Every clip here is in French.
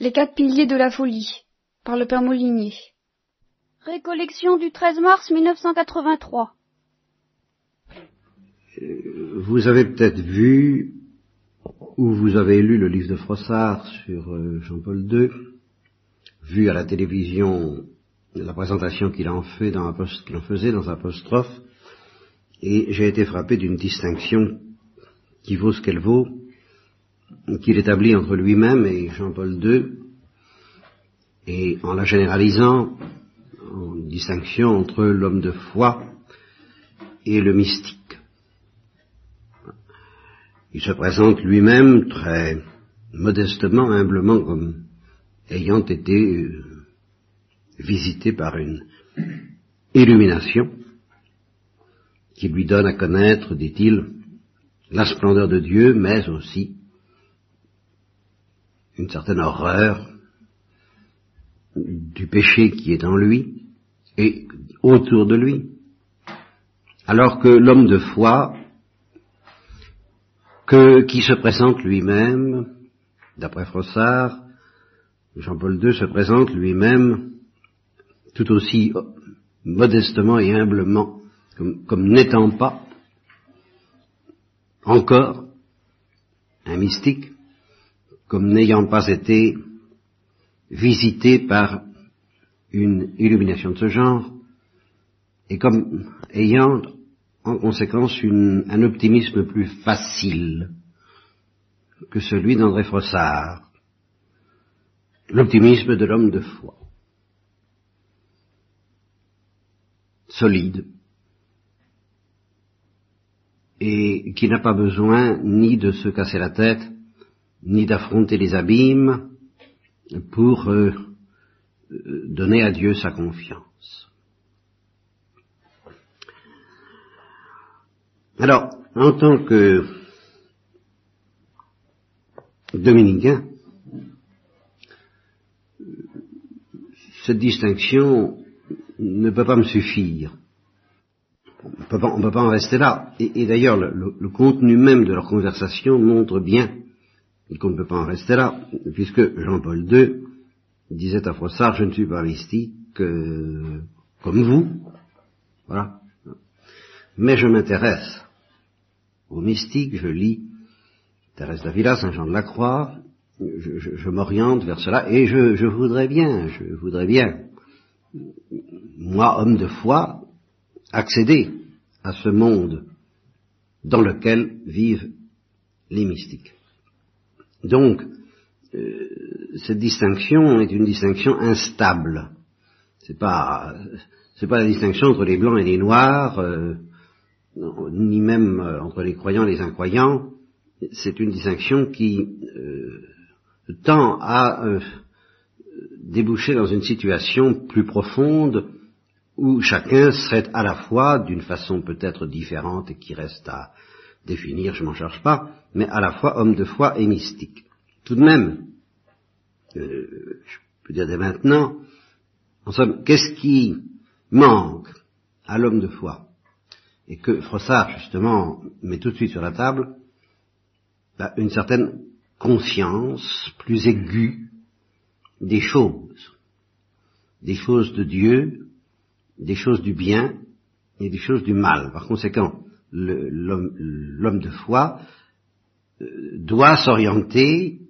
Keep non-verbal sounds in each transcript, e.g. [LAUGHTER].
Les quatre piliers de la folie, par le père Molinier. Récollection du 13 mars 1983. Euh, vous avez peut-être vu, ou vous avez lu le livre de Frossard sur euh, Jean-Paul II, vu à la télévision la présentation qu'il en, fait dans qu'il en faisait dans apostrophe, et j'ai été frappé d'une distinction qui vaut ce qu'elle vaut, qu'il établit entre lui-même et Jean-Paul II, et en la généralisant, en distinction entre l'homme de foi et le mystique. Il se présente lui-même très modestement, humblement, comme ayant été euh, visité par une illumination qui lui donne à connaître, dit-il, la splendeur de Dieu, mais aussi une certaine horreur du péché qui est en lui et autour de lui. Alors que l'homme de foi, qui se présente lui-même, d'après Frossard, Jean-Paul II se présente lui-même tout aussi modestement et humblement comme n'étant pas encore un mystique, comme n'ayant pas été visité par une illumination de ce genre, et comme ayant en conséquence un optimisme plus facile que celui d'André Frossard, l'optimisme de l'homme de foi, solide, et qui n'a pas besoin ni de se casser la tête, ni d'affronter les abîmes pour euh, euh, donner à Dieu sa confiance. Alors, en tant que dominicain, cette distinction ne peut pas me suffire on ne peut pas en rester là. Et, d'ailleurs, le, contenu même de leur conversation montre bien qu'on ne peut pas en rester là, puisque Jean-Paul II disait à Froissart, je ne suis pas mystique comme vous, voilà. Mais je m'intéresse aux mystiques, je lis Thérèse d'Avila, Saint Jean de la Croix, je, m'oriente vers cela, et je voudrais bien, je voudrais bien, moi, homme de foi, accéder à ce monde dans lequel vivent les mystiques. Donc, euh, cette distinction est une distinction instable. C'est pas, c'est pas la distinction entre les blancs et les noirs, euh, ni même euh, entre les croyants et les incroyants. C'est une distinction qui tend à déboucher dans une situation plus profonde où chacun serait à la fois, d'une façon peut-être différente et qui reste à définir, je m'en charge pas, mais à la fois homme de foi et mystique. Tout de même, euh, je peux dire dès maintenant, en somme, qu'est-ce qui manque à l'homme de foi? Et que Frossard, justement, met tout de suite sur la table, bah, une certaine conscience plus aiguë des choses, des choses de Dieu, des choses du bien et des choses du mal. Par conséquent, l'homme de foi doit s'orienter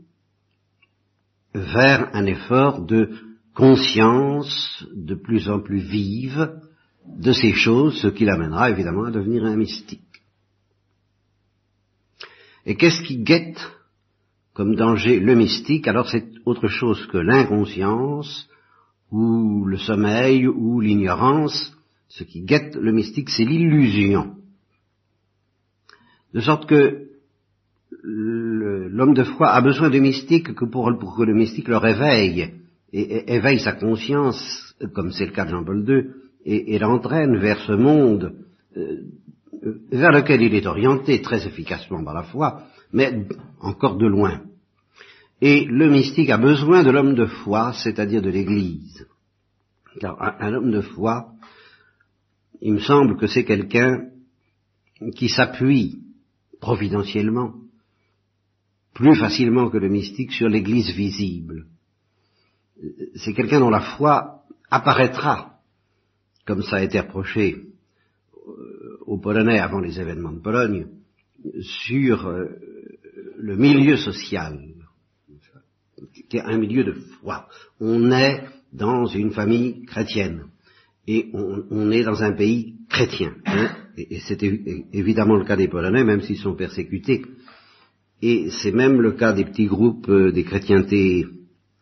vers un effort de conscience de plus en plus vive de ces choses, ce qui l'amènera évidemment à devenir un mystique. Et qu'est-ce qui guette comme danger le mystique? Alors c'est autre chose que l'inconscience, ou le sommeil, ou l'ignorance, ce qui guette le mystique, c'est l'illusion. De sorte que l'homme de foi a besoin de mystique que pour, que le mystique le réveille, et, éveille sa conscience, comme c'est le cas de Jean-Paul II, et, l'entraîne vers ce monde euh, vers lequel il est orienté très efficacement par la foi, mais encore de loin. Et le mystique a besoin de l'homme de foi, c'est-à-dire de l'Église. Car un, homme de foi, il me semble que c'est quelqu'un qui s'appuie providentiellement, plus facilement que le mystique, sur l'Église visible. c'est quelqu'un dont la foi apparaîtra, comme ça a été reproché euh, aux Polonais avant les événements de Pologne, sur euh, le milieu social, qui est un milieu de foi. On est dans une famille chrétienne et on, est dans un pays chrétien. Hein, et, c'est évidemment le cas des Polonais, même s'ils sont persécutés. Et c'est même le cas des petits groupes euh, des chrétientés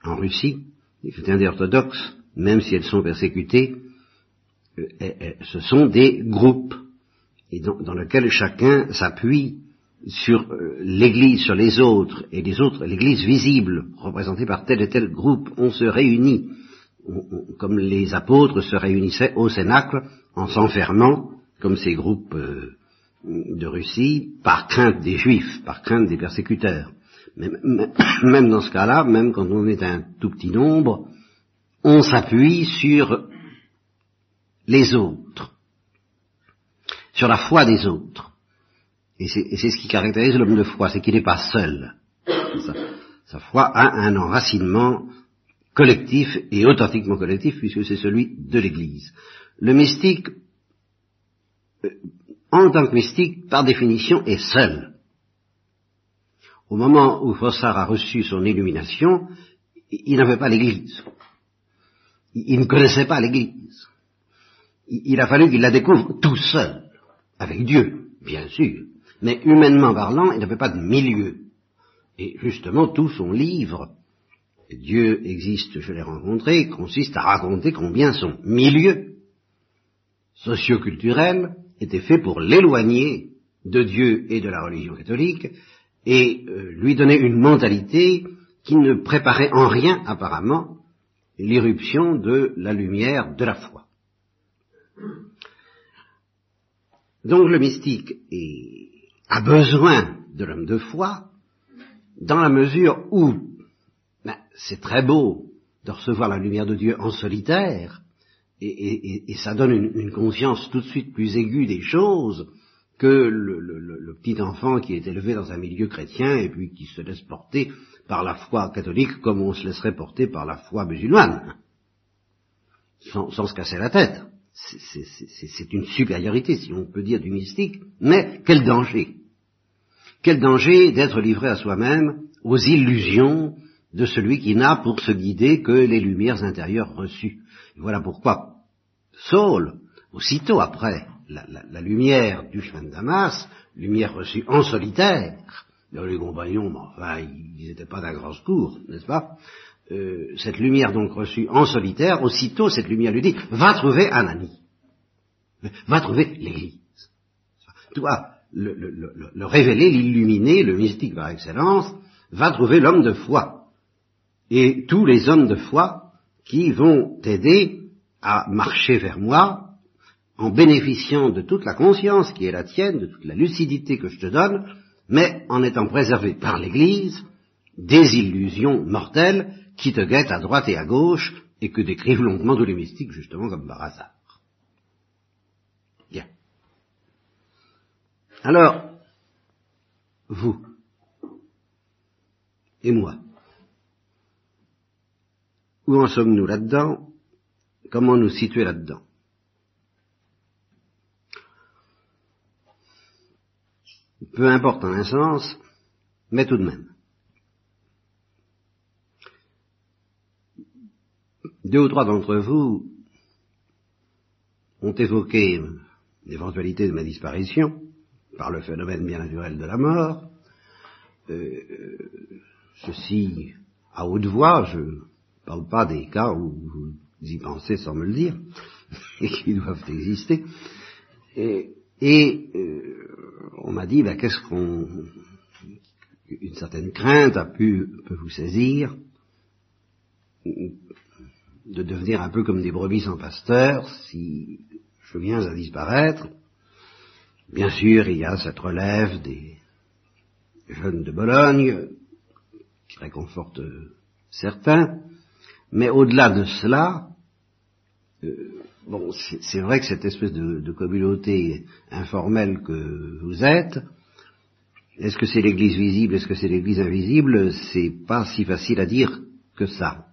en Russie, les chrétientés orthodoxes, même si elles sont persécutées, euh, ce sont des groupes dans, lesquels chacun s'appuie sur euh, l'Église, sur les autres, et les autres, l'Église visible, représentée par tel et tel groupe, on se réunit, comme les apôtres se réunissaient au Cénacle, en s'enfermant, comme ces groupes de Russie, par crainte des Juifs, par crainte des persécuteurs. [COUGHS] même dans ce cas-là, même quand on est un tout petit nombre, on s'appuie sur les autres, sur la foi des autres. Et c'est ce qui caractérise l'homme de foi, c'est qu'il n'est pas seul. Sa, foi a un enracinement collectif et authentiquement collectif, puisque c'est celui de l'Église. Le mystique, en tant que mystique, par définition, est seul. Au moment où Fossard a reçu son illumination, il n'avait pas l'Église. Il ne connaissait pas l'Église. Il a fallu qu'il la découvre tout seul, avec Dieu, bien sûr mais humainement parlant, il n'avait pas de milieu. Et justement, tout son livre, Dieu existe, je l'ai rencontré, consiste à raconter combien son milieu socioculturel était fait pour l'éloigner de Dieu et de la religion catholique et euh, lui donner une mentalité qui ne préparait en rien apparemment l'irruption de la lumière de la foi. Donc le mystique a besoin de l'homme de foi dans la mesure où ben, c'est très beau de recevoir la lumière de Dieu en solitaire, et, ça donne une, conscience tout de suite plus aiguë des choses que le, petit enfant qui est élevé dans un milieu chrétien et puis qui se laisse porter par la foi catholique comme on se laisserait porter par la foi musulmane, sans se casser la tête. C'est une supériorité, si on peut dire, du mystique, mais quel danger. Quel danger d'être livré à soi-même aux illusions de celui qui n'a pour se guider que les lumières intérieures reçues. Voilà pourquoi Saul, aussitôt après la, lumière du chemin de Damas, lumière reçue en solitaire, les compagnons, enfin, ils n'étaient pas d'un grand secours, n'est-ce pas euh, cette lumière donc reçue en solitaire, aussitôt cette lumière lui dit, va trouver un ami, va trouver l'Église. Toi, le, le, révéler, l'illuminer, le mystique par excellence, va trouver l'homme de foi. Et tous les hommes de foi qui vont t'aider à marcher vers moi en bénéficiant de toute la conscience qui est la tienne, de toute la lucidité que je te donne, mais en étant préservé par l'Église des illusions mortelles qui te guettent à droite et à gauche, et que décrivent longuement tous les mystiques, justement, comme par hasard. Bien. Alors, vous et moi, où en sommes-nous là-dedans? Comment nous situer là-dedans? Peu importe en un sens, mais tout de même. Deux ou trois d'entre vous ont évoqué l'éventualité de ma disparition par le phénomène bien naturel de la mort. Euh, ceci à haute voix, je parle pas des cas où vous y pensez sans me le dire, [LAUGHS] et qui doivent exister. Et, euh, on m'a dit, ben, qu'est-ce qu'on... Une certaine crainte a pu vous saisir de devenir un peu comme des brebis sans pasteur si je viens à disparaître. Bien sûr, il y a cette relève des jeunes de Bologne qui réconforte certains, mais au-delà de cela, euh, bon, c'est vrai que cette espèce de, communauté informelle que vous êtes, est-ce que c'est l'Église visible, est-ce que c'est l'Église invisible C'est pas si facile à dire que ça.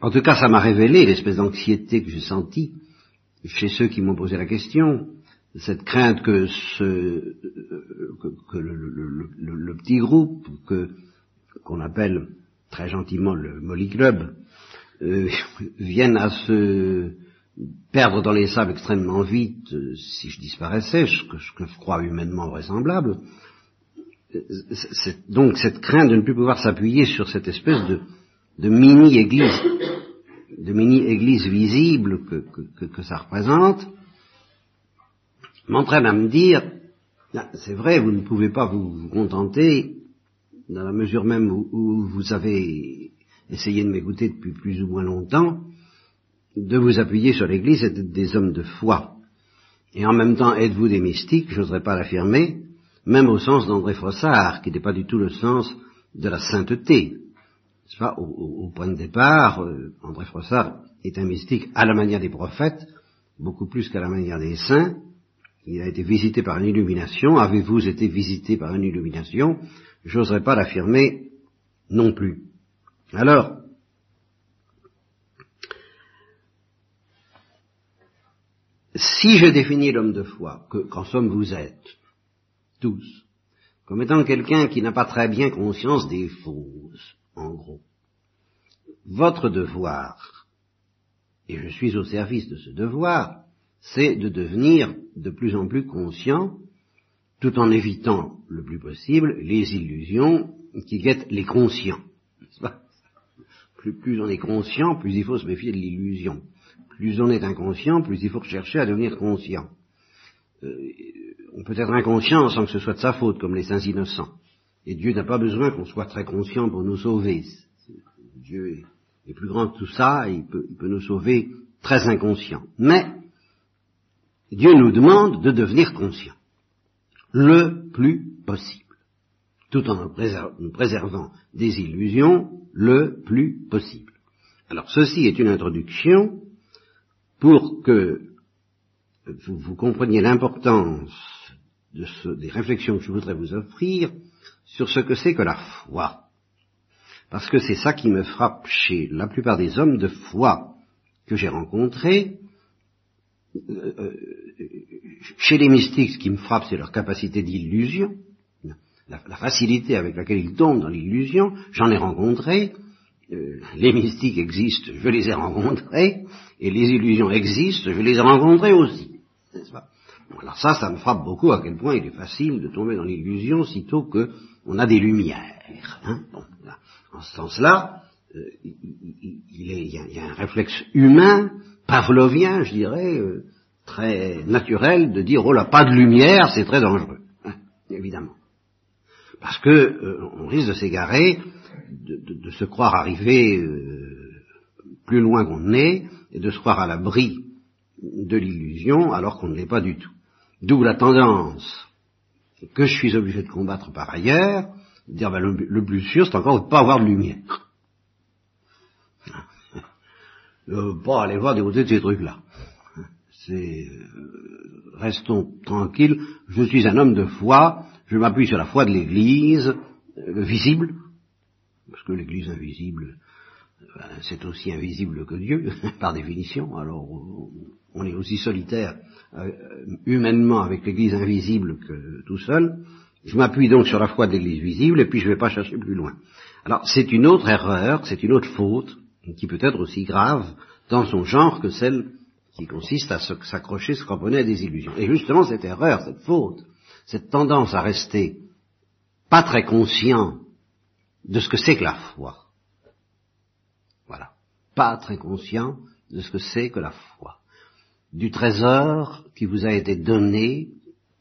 en tout cas, ça m'a révélé l'espèce d'anxiété que j'ai sentie chez ceux qui m'ont posé la question, cette crainte que, ce, que, le, petit groupe que qu'on appelle très gentiment le Molly Club euh, [LAUGHS] vienne à se perdre dans les sables extrêmement vite euh, si je disparaissais, ce que, je crois humainement vraisemblable. donc cette crainte de ne plus pouvoir s'appuyer sur cette espèce de, mini-église, de mini-église visible que, ça représente, m'entraîne à me dire, ah, c'est vrai, vous ne pouvez pas vous, contenter, dans la mesure même où, vous avez essayé de m'écouter depuis plus ou moins longtemps, de vous appuyer sur l'Église et d'être des hommes de foi. Et en même temps, êtes-vous des mystiques, je n'oserais pas l'affirmer, même au sens d'André Frossard, qui n'est pas du tout le sens de la sainteté. Pas, au, point de départ, euh, André Frossard est un mystique à la manière des prophètes, beaucoup plus qu'à la manière des saints. Il a été visité par une illumination. Avez-vous été visité par une illumination? J'oserais pas l'affirmer non plus. Alors, si je définis l'homme de foi, qu'en somme vous êtes, tous, comme étant quelqu'un qui n'a pas très bien conscience des fausses, en gros. Votre devoir, et je suis au service de ce devoir, c'est de devenir de plus en plus conscient, tout en évitant le plus possible les illusions qui guettent les conscients. Plus, on est conscient, plus il faut se méfier de l'illusion. Plus on est inconscient, plus il faut chercher à devenir conscient. Euh, on peut être inconscient sans que ce soit de sa faute, comme les saints innocents. Et Dieu n'a pas besoin qu'on soit très conscient pour nous sauver. Dieu est, plus grand que tout ça, il il peut nous sauver très inconscient. Mais Dieu nous demande de devenir conscient, le plus possible, tout en nous préservant des illusions le plus possible. Alors ceci est une introduction pour que vous, compreniez l'importance des réflexions que je voudrais vous offrir sur ce que c'est que la foi. Parce que c'est ça qui me frappe chez la plupart des hommes de foi que j'ai rencontrés. Chez les mystiques, ce qui me frappe, c'est leur capacité d'illusion, la, facilité avec laquelle ils tombent dans l'illusion. J'en ai rencontré. Euh, les mystiques existent, je les ai rencontrés, et les illusions existent, je les ai rencontrées aussi. alors ça, ça me frappe beaucoup à quel point il est facile de tomber dans l'illusion sitôt que on a des lumières. Hein en ce sens-là, euh, il, y a, un réflexe humain, pavlovien, je dirais, euh, très naturel, de dire oh là, pas de lumière, c'est très dangereux, hein, évidemment, parce que euh, on risque de s'égarer, de, se croire arrivé plus loin qu'on est, et de se croire à l'abri de l'illusion, alors qu'on ne l'est pas du tout. D'où la tendance que je suis obligé de combattre par ailleurs, dire ben, le, plus sûr, c'est encore de ne pas avoir de lumière. Euh, pas aller voir des de ces trucs-là. C'est euh, restons tranquilles. Je suis un homme de foi. Je m'appuie sur la foi de l'Église euh, visible, parce que l'Église invisible, ben, c'est aussi invisible que Dieu, [LAUGHS] par définition. Alors, on est aussi solitaire humainement avec l'Église invisible que tout seul. Je m'appuie donc sur la foi de l'Église visible et puis je ne vais pas chercher plus loin. Alors c'est une autre erreur, c'est une autre faute qui peut être aussi grave dans son genre que celle qui consiste à s'accrocher, se cramponner à des illusions. Et justement cette erreur, cette faute, cette tendance à rester pas très conscient de ce que c'est que la foi. Voilà. Pas très conscient de ce que c'est que la foi. Du trésor qui vous a été donné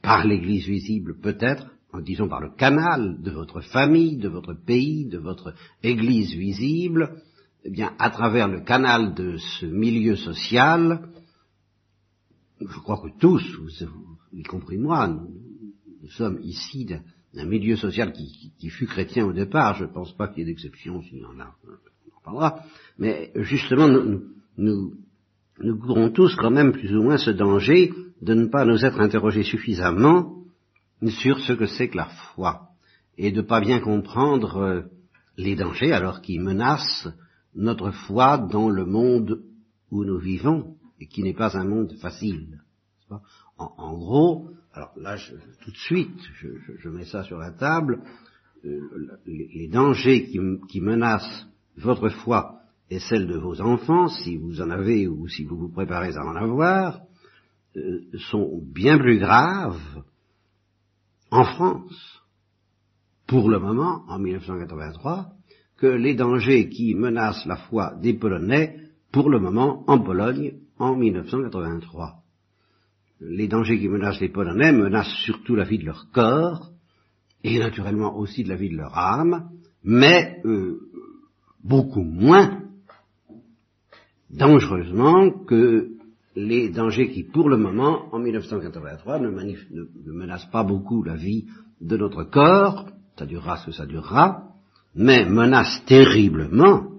par l'Église visible peut-être, disons par le canal de votre famille, de votre pays, de votre Église visible, eh bien, à travers le canal de ce milieu social, je crois que tous, y compris moi, nous, sommes ici d'un milieu social qui, fut chrétien au départ, je ne pense pas qu'il y ait d'exception, s'il y en a, on en parlera, mais justement, nous, courons tous quand même plus ou moins ce danger de ne pas nous être interrogés suffisamment sur ce que c'est que la foi et de pas bien comprendre euh, les dangers alors qui menacent notre foi dans le monde où nous vivons et qui n'est pas un monde facile. En, gros, alors là, tout de suite, je, mets ça sur la table, euh, les, dangers qui, menacent votre foi et celle de vos enfants, si vous en avez ou si vous vous préparez à en avoir, euh, sont bien plus graves en France, pour le moment, en 1983, que les dangers qui menacent la foi des Polonais, pour le moment, en Pologne, en 1983. Les dangers qui menacent les Polonais menacent surtout la vie de leur corps, et naturellement aussi de la vie de leur âme, mais euh, beaucoup moins dangereusement que les dangers qui, pour le moment, en 1983, ne, ne, menacent pas beaucoup la vie de notre corps, ça durera ce que ça durera, mais menacent terriblement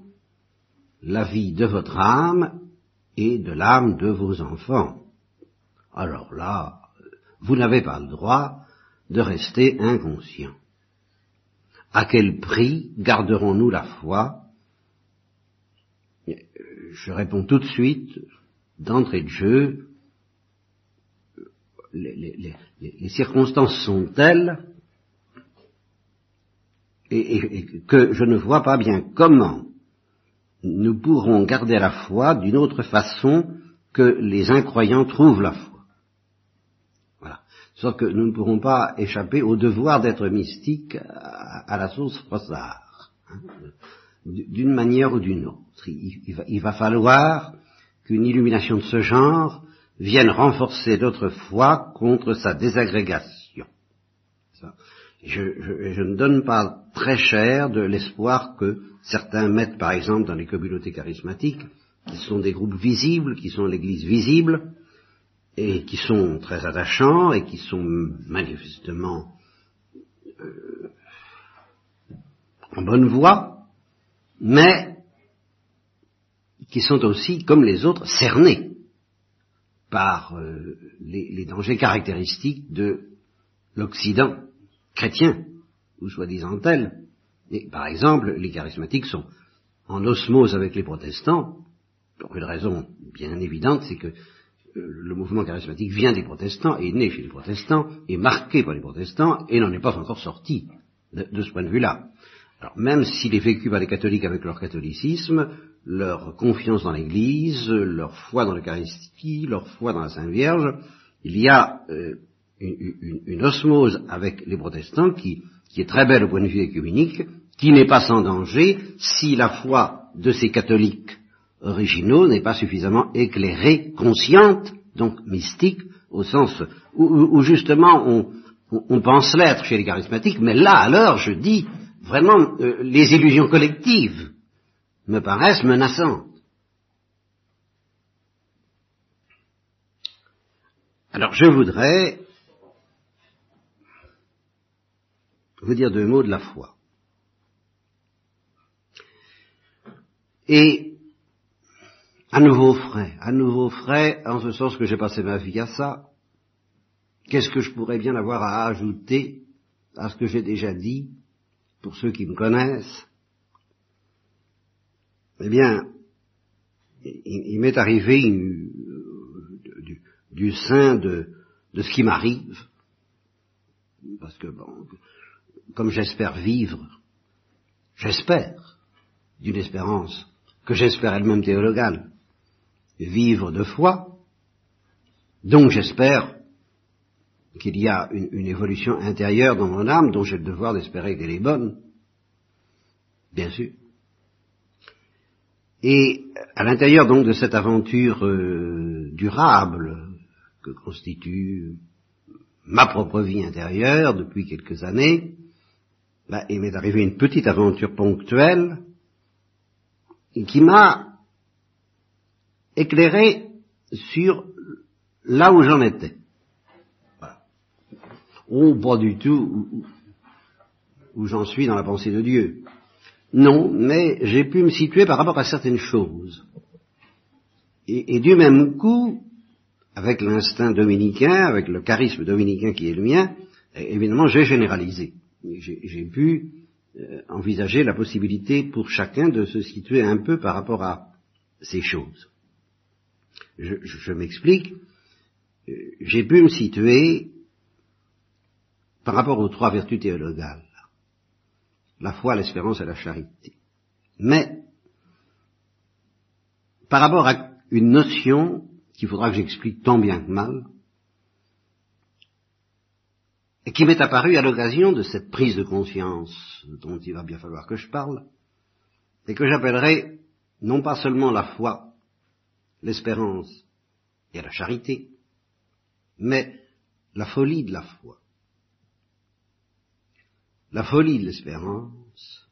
la vie de votre âme et de l'âme de vos enfants. Alors là, vous n'avez pas le droit de rester inconscient. À quel prix garderons-nous la foi? Je réponds tout de suite, d'entrée de jeu, les, circonstances sont telles et, que je ne vois pas bien comment nous pourrons garder la foi d'une autre façon que les incroyants trouvent la foi. Voilà. Sauf que nous ne pourrons pas échapper au devoir d'être mystiques à, la sauce Frossard, hein, d'une manière ou d'une autre. il va falloir qu'une illumination de ce genre vienne renforcer notre foi contre sa désagrégation. Je, ne donne pas très cher de l'espoir que certains mettent par exemple dans les communautés charismatiques, qui sont des groupes visibles, qui sont l'Église visible, et qui sont très attachants et qui sont manifestement euh, en bonne voie, mais qui sont aussi, comme les autres, cernés par euh, les, dangers caractéristiques de l'Occident chrétien, ou soi-disant tel. Et, par exemple, les charismatiques sont en osmose avec les protestants, pour une raison bien évidente, c'est que euh, le mouvement charismatique vient des protestants, est né chez les protestants, est marqué par les protestants, et n'en est pas encore sorti de ce point de vue-là. Alors, même s'il est vécu par les catholiques avec leur catholicisme, leur confiance dans l'Église, leur foi dans l'Eucharistie, leur foi dans la Sainte Vierge, il y a euh, une, osmose avec les protestants qui, est très belle au point de vue écuménique, qui n'est pas sans danger si la foi de ces catholiques originaux n'est pas suffisamment éclairée, consciente, donc mystique, au sens où, justement on, pense l'être chez les charismatiques, mais là alors je dis vraiment euh, les illusions collectives me paraissent menaçantes. Alors je voudrais vous dire deux mots de la foi. Et à nouveau frais, à nouveau frais, en ce sens que j'ai passé ma vie à ça, qu'est-ce que je pourrais bien avoir à ajouter à ce que j'ai déjà dit, pour ceux qui me connaissent? Eh bien, il, m'est arrivé du, sein de, ce qui m'arrive, parce que, bon, comme j'espère vivre, j'espère, d'une espérance que j'espère elle-même théologale, vivre de foi, donc j'espère qu'il y a une, évolution intérieure dans mon âme dont j'ai le devoir d'espérer qu'elle est bonne, bien sûr. Et à l'intérieur donc de cette aventure euh, durable que constitue ma propre vie intérieure depuis quelques années, il m'est arrivé une petite aventure ponctuelle qui m'a éclairé sur là où j'en étais. Ou pas du tout où j'en suis dans la pensée de Dieu. Non, mais j'ai pu me situer par rapport à certaines choses. Et, du même coup, avec l'instinct dominicain, avec le charisme dominicain qui est le mien, évidemment, j'ai généralisé. J'ai pu euh, envisager la possibilité pour chacun de se situer un peu par rapport à ces choses. Je, je m'explique. Euh, j'ai pu me situer par rapport aux trois vertus théologales, la foi, l'espérance et la charité. Mais par rapport à une notion qu'il faudra que j'explique tant bien que mal, et qui m'est apparue à l'occasion de cette prise de conscience dont il va bien falloir que je parle, et que j'appellerai non pas seulement la foi, l'espérance et la charité, mais la folie de la foi, la folie de l'espérance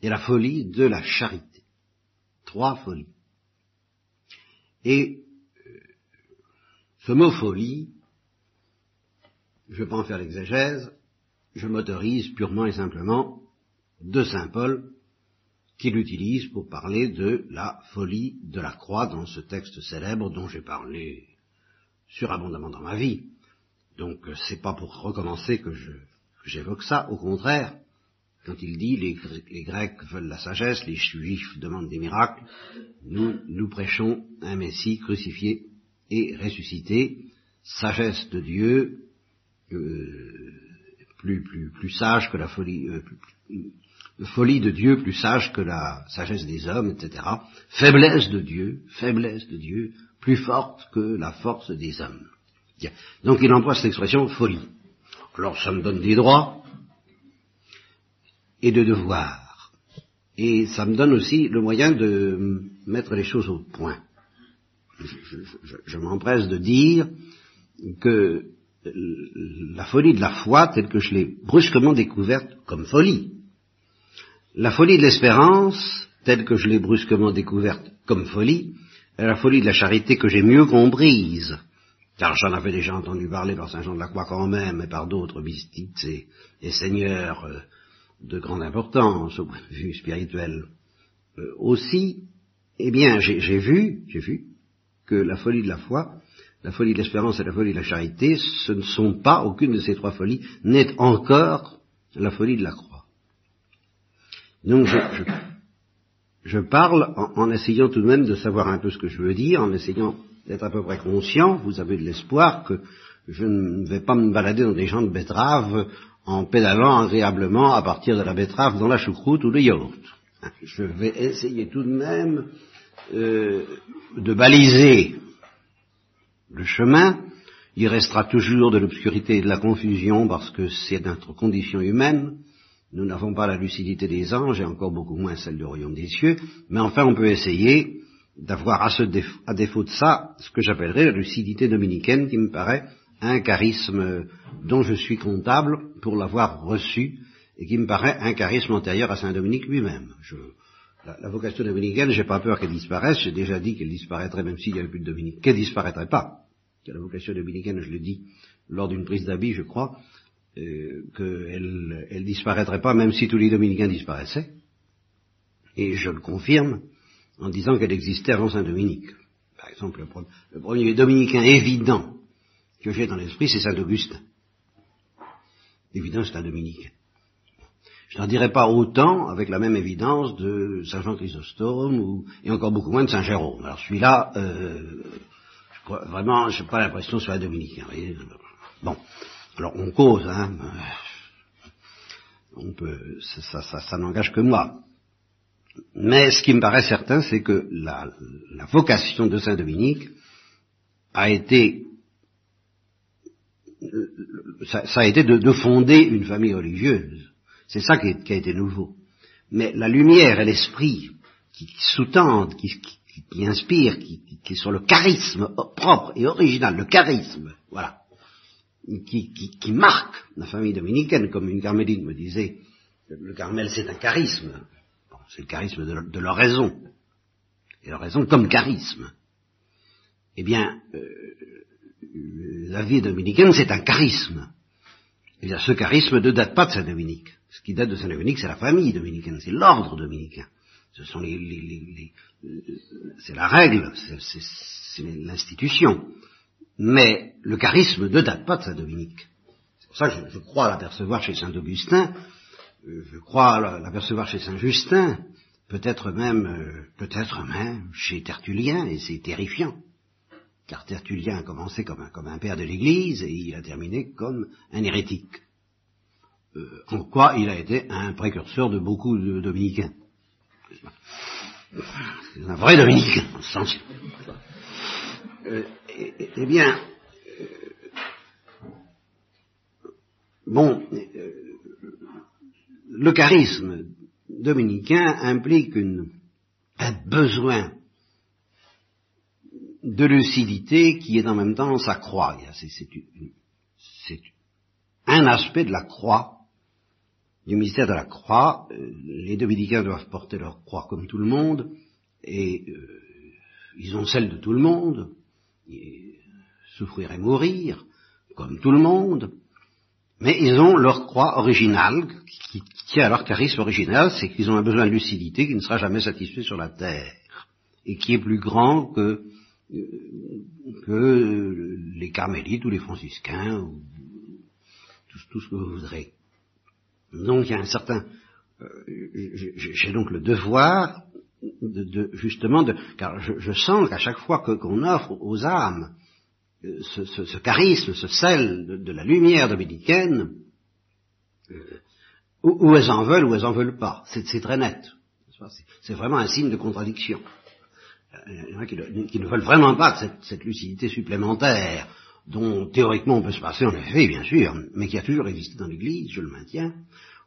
et la folie de la charité. Trois folies. Et euh, ce mot folie, je ne vais pas en faire l'exégèse, je m'autorise purement et simplement de Saint Paul, qui l'utilise pour parler de la folie de la croix dans ce texte célèbre dont j'ai parlé surabondamment dans ma vie. Donc euh, c'est pas pour recommencer que j'évoque ça, au contraire, quand il dit les, les, Grecs veulent la sagesse, les Juifs demandent des miracles, nous, nous prêchons un Messie crucifié et ressuscité, sagesse de Dieu, plus, plus, plus sage que la folie, euh, folie de Dieu plus sage que la sagesse des hommes, etc. Faiblesse de Dieu, faiblesse de Dieu, plus forte que la force des hommes. Donc il emploie cette expression folie. Alors ça me donne des droits et de devoirs. Et ça me donne aussi le moyen de mettre les choses au point. Je m'empresse de dire que la folie de la foi, telle que je l'ai brusquement découverte comme folie, la folie de l'espérance, telle que je l'ai brusquement découverte comme folie, la folie de la charité que j'ai mieux comprise, car j'en avais déjà entendu parler par Saint Jean de la Croix quand même, et par d'autres mystiques et, seigneurs euh, de grande importance au point de vue spirituel. Euh, aussi, eh bien j'ai vu, j'ai vu que la folie de la foi, la folie de l'espérance et la folie de la charité, ce ne sont pas, aucune de ces trois folies n'est encore la folie de la croix. Donc je, je, parle en, essayant tout de même de savoir un peu ce que je veux dire, en essayant d'être à peu près conscient, vous avez de l'espoir que je ne vais pas me balader dans des champs de betteraves en pédalant agréablement à partir de la betterave dans la choucroute ou le yaourt. Je vais essayer tout de même euh, de baliser le chemin. Il restera toujours de l'obscurité et de la confusion parce que c'est notre condition humaine. Nous n'avons pas la lucidité des anges et encore beaucoup moins celle du royaume des cieux, mais enfin on peut essayer d'avoir à, défaut de ça ce que j'appellerais la lucidité dominicaine qui me paraît un charisme dont je suis comptable pour l'avoir reçu et qui me paraît un charisme antérieur à Saint Dominique lui-même. La, vocation dominicaine, j'ai pas peur qu'elle disparaisse, j'ai déjà dit qu'elle disparaîtrait même s'il n'y avait plus de Dominique, qu'elle disparaîtrait pas. La vocation dominicaine, je l'ai dit lors d'une prise d'habit, je crois, euh, qu'elle elle disparaîtrait pas même si tous les dominicains disparaissaient. Et je le confirme en disant qu'elle existait avant Saint Dominique. Par exemple, le, premier dominicain évident que j'ai dans l'esprit, c'est Saint Augustin. Évident, c'est un dominicain. Je n'en dirais pas autant, avec la même évidence, de Saint Jean Chrysostome, ou, et encore beaucoup moins de Saint Jérôme. Alors celui-là, euh, vraiment, je n'ai pas l'impression soit un dominicain. Bon. Alors on cause, hein. On peut, ça, ça, ça, n'engage que moi. Mais ce qui me paraît certain, c'est que la, vocation de Saint Dominique a été, ça, a été de, fonder une famille religieuse. C'est ça qui, a été nouveau. Mais la lumière et l'esprit qui, sous-tendent, qui, qui, inspire, qui, sur le charisme propre et original, le charisme, voilà, qui, marque la famille dominicaine, comme une carmélite me disait, le Carmel c'est un charisme, c'est le charisme de, leur raison, et leur raison comme charisme. Eh bien, euh, la vie dominicaine c'est un charisme. Et bien, ce charisme ne date pas de Saint-Dominique. Ce qui date de Saint-Dominique, c'est la famille dominicaine, c'est l'ordre dominicain. Ce sont les, les c'est la règle, c'est l'institution. Mais le charisme ne date pas de Saint Dominique. C'est pour ça que je, crois l'apercevoir chez Saint Augustin euh, je crois l'apercevoir chez Saint Justin, peut-être même, euh, peut-être même chez Tertullien, et c'est terrifiant. Car Tertullien a commencé comme un, comme un père de l'Église et il a terminé comme un hérétique. Euh, en quoi il a été un précurseur de beaucoup de dominicains. C'est un vrai dominicain, en ce sens. Euh, eh, bien, bon, le charisme dominicain implique une, un besoin de lucidité qui est en même temps sa croix. C'est un aspect de la croix, du mystère de la croix. Euh, les dominicains doivent porter leur croix comme tout le monde, et euh, ils ont celle de tout le monde, souffrir et mourir, comme tout le monde, mais ils ont leur croix originale, qui tient à leur charisme original, c'est qu'ils ont un besoin de lucidité qui ne sera jamais satisfait sur la terre, et qui est plus grand que, que les carmélites ou les franciscains, ou tout, ce que vous voudrez. Donc il y a un certain... Euh, j'ai donc le devoir de, justement de... Car je, sens qu'à chaque fois qu'on offre aux âmes euh, ce, charisme, ce sel de, la lumière dominicaine, euh, ou, elles en veulent ou elles en veulent pas. C'est très net. C'est vraiment un signe de contradiction. Il y en a qui, ne, veulent vraiment pas cette, cette, lucidité supplémentaire, dont théoriquement on peut se passer en effet, bien sûr, mais qui a toujours existé dans l'Église, je le maintiens,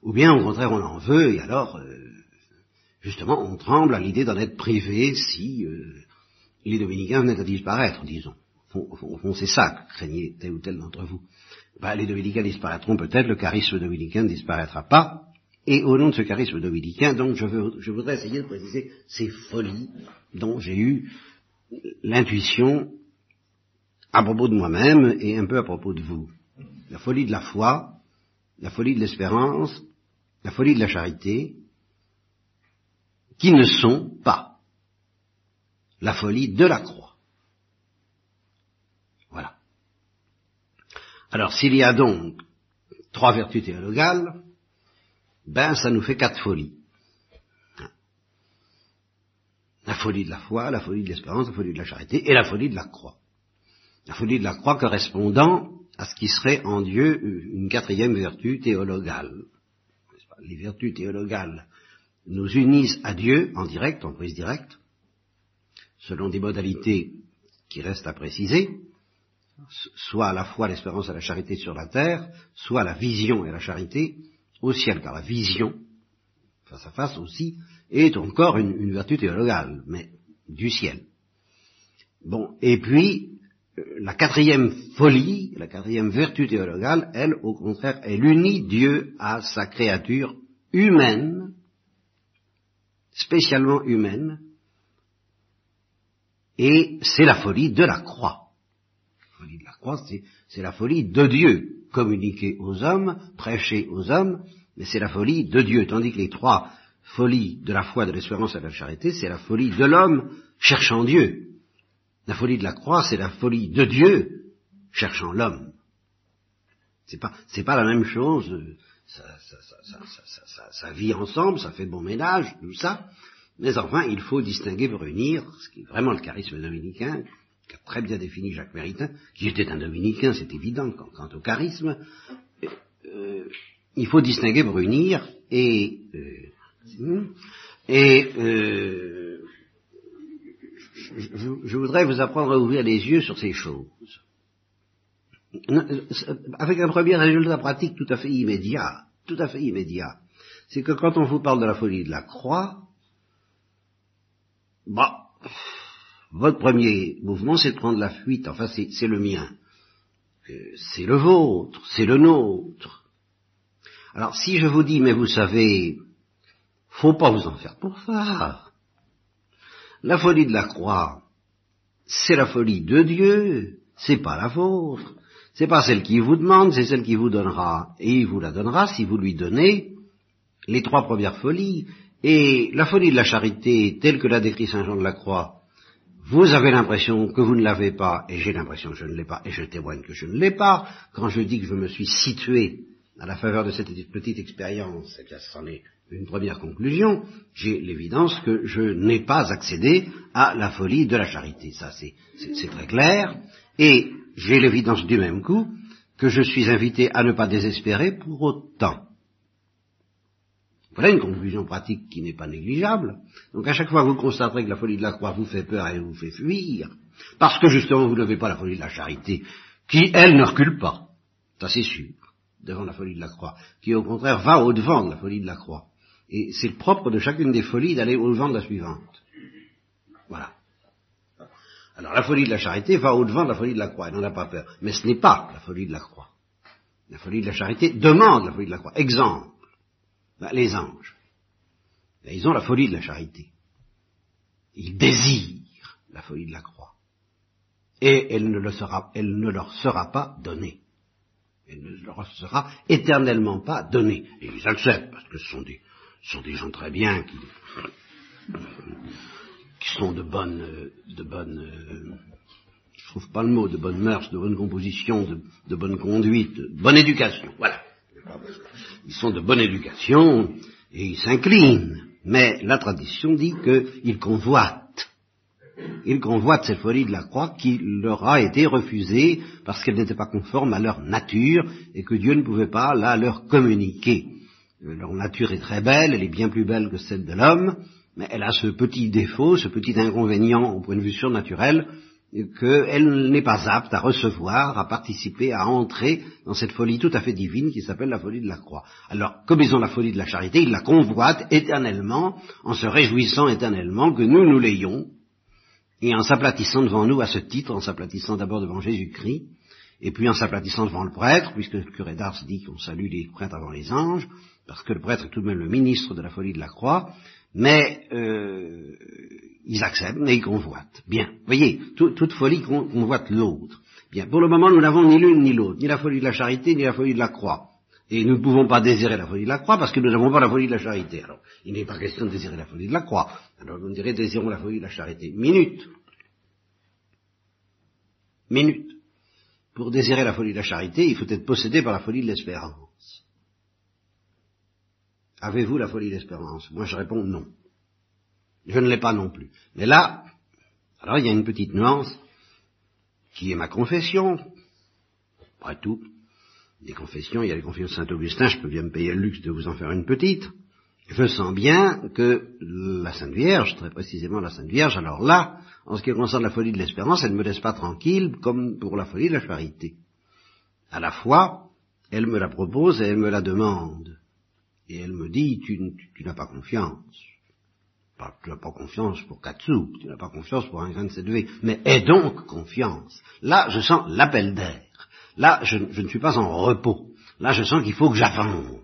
ou bien au contraire on en veut, et alors, euh, justement, on tremble à l'idée d'en être privé si les dominicains venaient à disparaître, disons. Au fond, c'est ça que craignait tel ou tel d'entre vous. Ben, les dominicains disparaîtront peut-être, le charisme dominicain ne disparaîtra pas, et au nom de ce charisme dominicain, donc, je, je voudrais essayer de préciser ces folies dont j'ai eu l'intuition à propos de moi-même et un peu à propos de vous. La folie de la foi, la folie de l'espérance, la folie de la charité, qui ne sont pas la folie de la croix. Alors s'il y a donc trois vertus théologales, ben ça nous fait quatre folies. La folie de la foi, la folie de l'espérance, la folie de la charité et la folie de la croix. La folie de la croix correspondant à ce qui serait en Dieu une quatrième vertu théologale. Les vertus théologales nous unissent à Dieu en direct, en prise directe, selon des modalités qui restent à préciser, soit la foi, l'espérance et la charité sur la terre, soit la vision et la charité au ciel, car la vision, face à face aussi, est encore une, vertu théologale, mais du ciel. Bon, et puis, euh, la quatrième folie, la quatrième vertu théologale, elle, au contraire, elle unit Dieu à sa créature humaine, spécialement humaine, et c'est la folie de la croix folie de la croix, c'est la folie de Dieu, communiquée aux hommes, prêchée aux hommes, mais c'est la folie de Dieu, tandis que les trois folies de la foi, de l'espérance et de la charité, c'est la folie de l'homme cherchant Dieu. La folie de la croix, c'est la folie de Dieu cherchant l'homme. C'est pas, c'est pas la même chose. Ça, ça, vit ensemble, ça fait bon ménage, tout ça. Mais enfin, il faut distinguer pour unir, ce qui est vraiment le charisme dominicain, qu'a très bien défini Jacques Méritain, qui était un dominicain, c'est évident, quant, au charisme, euh, il faut distinguer pour unir, et, euh, et euh, je, je, voudrais vous apprendre à ouvrir les yeux sur ces choses. Avec un premier résultat pratique tout à fait immédiat, tout à fait immédiat, c'est que quand on vous parle de la folie de la croix, bah, votre premier mouvement, c'est de prendre la fuite. Enfin, c'est le mien. Euh, c'est le vôtre, c'est le nôtre. Alors, si je vous dis, mais vous savez, faut pas vous en faire pour ça. La folie de la croix, c'est la folie de Dieu, c'est pas la vôtre. C'est pas celle qui vous demande, c'est celle qui vous donnera. Et il vous la donnera si vous lui donnez les trois premières folies. Et la folie de la charité, telle que l'a décrit Saint Jean de la Croix, vous avez l'impression que vous ne l'avez pas, et j'ai l'impression que je ne l'ai pas, et je témoigne que je ne l'ai pas, quand je dis que je me suis situé à la faveur de cette petite expérience, et bien c'en est une première conclusion, j'ai l'évidence que je n'ai pas accédé à la folie de la charité. Ça, c'est très clair. Et j'ai l'évidence du même coup que je suis invité à ne pas désespérer pour autant. Voilà une conclusion pratique qui n'est pas négligeable. Donc à chaque fois vous constaterez que la folie de la croix vous fait peur et vous fait fuir, parce que justement vous n'avez pas la folie de la charité, qui elle ne recule pas, ça c'est sûr, devant la folie de la croix, qui au contraire va au-devant de la folie de la croix. Et c'est le propre de chacune des folies d'aller au-devant de la suivante. Voilà. Alors la folie de la charité va au-devant de la folie de la croix, elle n'en a pas peur. Mais ce n'est pas la folie de la croix. La folie de la charité demande la folie de la croix. Exemple, ben, les anges. Ben, ils ont la folie de la charité. Ils désirent la folie de la croix. Et elle ne, leur sera pas donnée. Elle ne leur sera éternellement pas donnée. Et ils acceptent, parce que ce sont des, gens très bien qui, sont de bonnes, de bonnes, je trouve pas le mot, de bonnes mœurs, de bonne composition, de, bonne bonne éducation. Voilà. Ils sont de bonne éducation et ils s'inclinent. Mais la tradition dit qu'ils convoitent. Ils convoitent cette folie de la croix qui leur a été refusée parce qu'elle n'était pas conforme à leur nature et que Dieu ne pouvait pas là leur communiquer. Leur nature est très belle, elle est bien plus belle que celle de l'homme, mais elle a ce petit défaut, ce petit inconvénient au point de vue surnaturel, qu'elle n'est pas apte à recevoir, à participer, à entrer dans cette folie tout à fait divine qui s'appelle la folie de la croix. Alors, comme ils ont la folie de la charité, ils la convoitent éternellement, en se réjouissant éternellement que nous nous l'ayons, et en s'aplatissant devant nous à ce titre, en s'aplatissant d'abord devant Jésus-Christ, et puis en s'aplatissant devant le prêtre, puisque le curé d'Ars dit qu'on salue les prêtres avant les anges, parce que le prêtre est tout de même le ministre de la folie de la croix, mais euh, ils acceptent, mais ils convoitent. Bien, vous voyez, toute folie convoite l'autre. Bien, pour le moment, nous n'avons ni l'une ni l'autre, ni la folie de la charité, ni la folie de la croix. Et nous ne pouvons pas désirer la folie de la croix parce que nous n'avons pas la folie de la charité. Alors, il n'est pas question de désirer la folie de la croix. Alors, on dirait désirons la folie de la charité. Minute. Minute. Pour désirer la folie de la charité, il faut être possédé par la folie de l'espérance. Avez-vous la folie de l'espérance Moi, je réponds non. Je ne l'ai pas non plus. Mais là, alors il y a une petite nuance qui est ma confession. Après tout, des confessions, il y a les confessions de Saint-Augustin, je peux bien me payer le luxe de vous en faire une petite. Je sens bien que la Sainte Vierge, très précisément la Sainte Vierge, alors là, en ce qui concerne la folie de l'espérance, elle ne me laisse pas tranquille comme pour la folie de la charité. À la fois, elle me la propose et elle me la demande. Et elle me dit, tu, n'as pas confiance tu n'as pas confiance pour Katsu, tu n'as pas confiance pour un grain de cette mais aie donc confiance. Là, je sens l'appel d'air. Là, je, ne suis pas en repos. Là, je sens qu'il faut que j'avance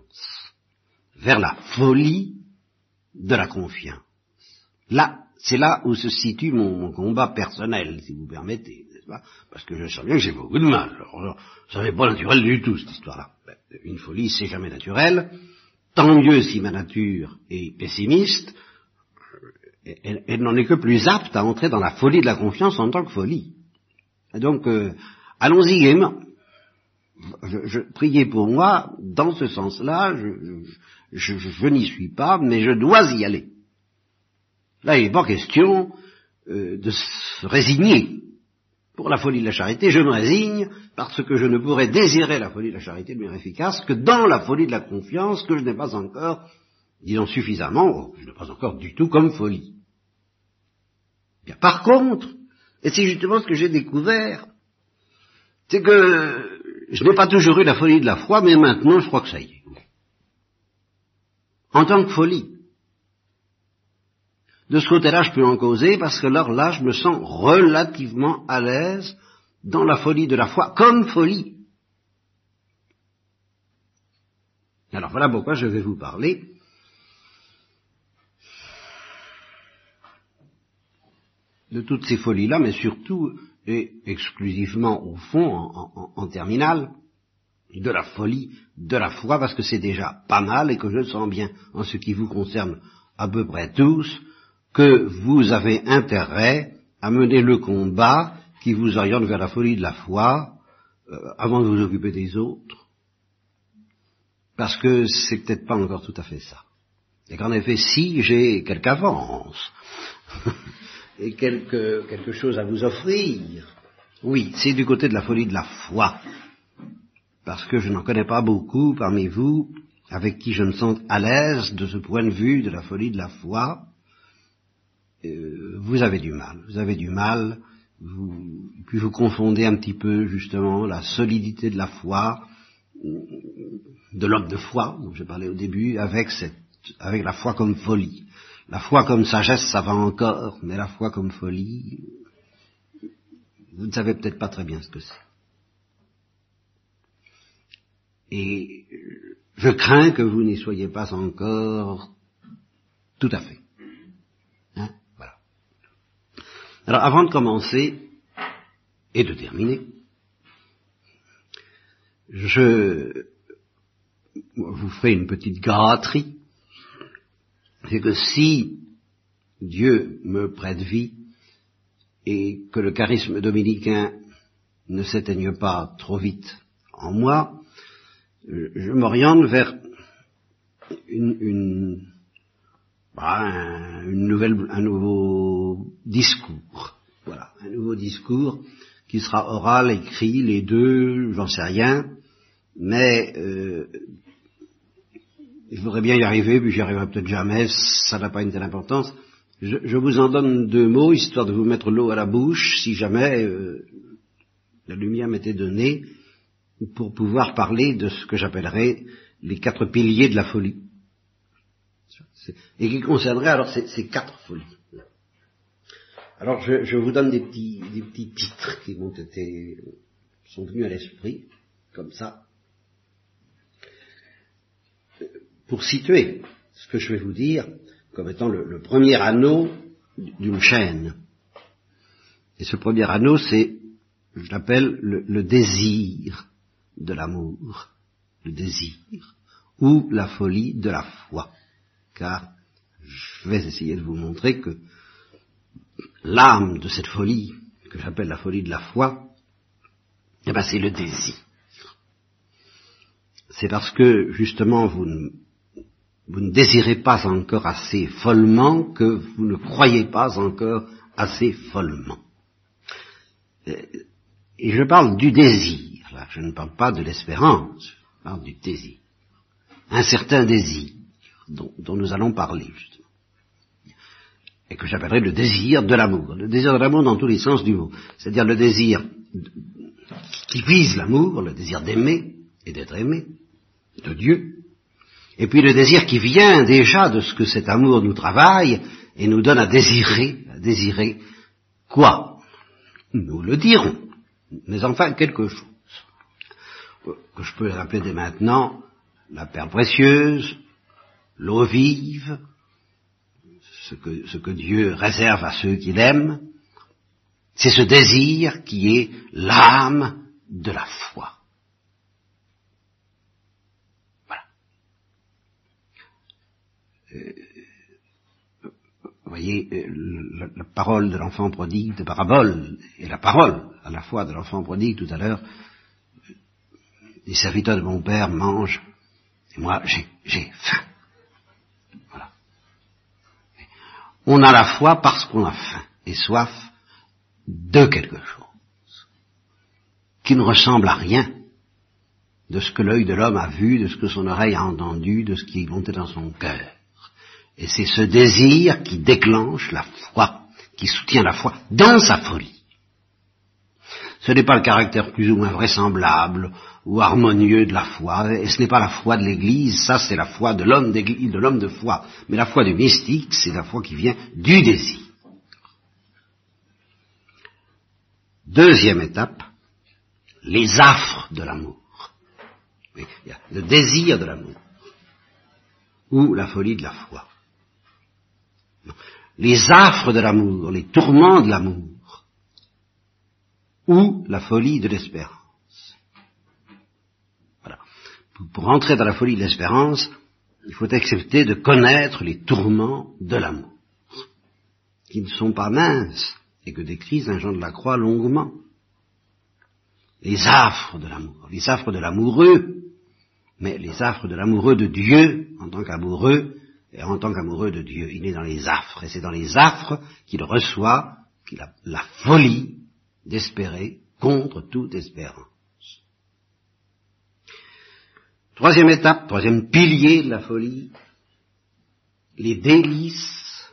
vers la folie de la confiance. Là, c'est là où se situe mon, combat personnel, si vous permettez, pas? Parce que je sens bien que j'ai beaucoup de mal. Alors, ça n'est pas naturel du tout, cette histoire-là. Ben, une folie, c'est jamais naturel. Tant mieux si ma nature est pessimiste, elle, n'en est que plus apte à entrer dans la folie de la confiance en tant que folie. donc, euh, allons-y gaiement. Je, je, priez pour moi, dans ce sens-là, je, n'y suis pas, mais je dois y aller. Là, il n'est pas question euh, de se résigner. Pour la folie de la charité, je me résigne parce que je ne pourrais désirer la folie de la charité de manière efficace que dans la folie de la confiance que je n'ai pas encore, disons suffisamment, je n'ai pas encore du tout comme folie. Par contre, et c'est justement ce que j'ai découvert, c'est que je n'ai pas toujours eu la folie de la foi, mais maintenant je crois que ça y est. En tant que folie. De ce côté-là, je peux en causer parce que alors là, je me sens relativement à l'aise dans la folie de la foi, comme folie. Alors voilà pourquoi je vais vous parler de toutes ces folies-là, mais surtout et exclusivement au fond, en, en, terminale, de la folie, de la foi, parce que c'est déjà pas mal et que je sens bien, en ce qui vous concerne à peu près tous, que vous avez intérêt à mener le combat qui vous oriente vers la folie de la foi, euh, avant de vous occuper des autres. Parce que c'est peut-être pas encore tout à fait ça. Et qu'en effet, si j'ai quelque avance, [LAUGHS] et quelque, quelque chose à vous offrir, oui, c'est du côté de la folie de la foi. Parce que je n'en connais pas beaucoup parmi vous avec qui je me sens à l'aise de ce point de vue de la folie de la foi. Euh, vous avez du mal. Vous avez du mal. Vous, puis vous confondez un petit peu justement la solidité de la foi, de l'homme de foi, dont j'ai parlé au début, avec cette, avec la foi comme folie. La foi comme sagesse, ça va encore, mais la foi comme folie, vous ne savez peut-être pas très bien ce que c'est. Et je crains que vous n'y soyez pas encore tout à fait. Hein voilà. Alors avant de commencer et de terminer, je vous fais une petite gâterie. C'est que si Dieu me prête vie et que le charisme dominicain ne s'éteigne pas trop vite en moi, je m'oriente vers une, une, bah, une nouvelle, un nouveau discours. Voilà, un nouveau discours qui sera oral, écrit, les deux, j'en sais rien, mais euh, je voudrais bien y arriver, puis j'y arriverai peut-être jamais, ça n'a pas une telle importance. Je, je, vous en donne deux mots, histoire de vous mettre l'eau à la bouche, si jamais euh, la lumière m'était donnée, pour pouvoir parler de ce que j'appellerais les quatre piliers de la folie. Et qui concernerait alors ces, ces quatre folies. Alors je, je, vous donne des petits, des petits titres qui m'ont été, sont venus à l'esprit, comme ça, pour situer ce que je vais vous dire comme étant le, le premier anneau d'une chaîne. Et ce premier anneau, c'est, je l'appelle le, le désir de l'amour, le désir, ou la folie de la foi. Car je vais essayer de vous montrer que l'âme de cette folie, que j'appelle la folie de la foi, eh ben c'est le désir. C'est parce que justement vous ne, désirez pas encore assez follement que vous ne croyez pas encore assez follement. Et je parle du désir je ne parle pas de l'espérance, je parle du désir. Un certain désir dont, dont nous allons parler, justement. Et que j'appellerai le désir de l'amour. Le désir de l'amour dans tous les sens du mot. C'est-à-dire le désir qui vise l'amour, le désir d'aimer et d'être aimé, de Dieu. Et puis le désir qui vient déjà de ce que cet amour nous travaille et nous donne à désirer, à désirer quoi? Nous le dirons. Mais enfin quelque chose que je peux appeler dès maintenant la perle précieuse, l'eau vive, ce que, ce que Dieu réserve à ceux qu'il aime, c'est ce désir qui est l'âme de la foi. Voilà. Euh, vous voyez, euh, la, parole de l'enfant prodigue de parabole, et la parole à la fois de l'enfant prodigue tout à l'heure, les serviteurs de mon père mangent, et moi j'ai faim. On a la foi parce qu'on a faim et soif de quelque chose qui ne ressemble à rien de ce que l'œil de l'homme a vu, de ce que son oreille a entendu, de ce qui est monté dans son cœur. Et c'est ce désir qui déclenche la foi, qui soutient la foi dans sa folie. Ce n'est pas le caractère plus ou moins vraisemblable ou harmonieux de la foi, et ce n'est pas la foi de l'Église, ça c'est la foi de l'homme de de foi. Mais la foi du mystique, c'est la foi qui vient du désir. Deuxième étape, les affres de l'amour. Le désir de l'amour. Ou la folie de la foi. Les affres de l'amour, les tourments de l'amour ou la folie de l'espérance. Pour entrer dans la folie de l'espérance, il faut accepter de connaître les tourments de l'amour, qui ne sont pas minces, et que décrit Saint Jean de la Croix longuement. Les affres de l'amour, les affres de l'amoureux, mais les affres de l'amoureux de Dieu en tant qu'amoureux et en tant qu'amoureux de Dieu. Il est dans les affres, et c'est dans les affres qu'il reçoit la folie d'espérer contre toute espérance. Troisième étape, troisième pilier de la folie, les délices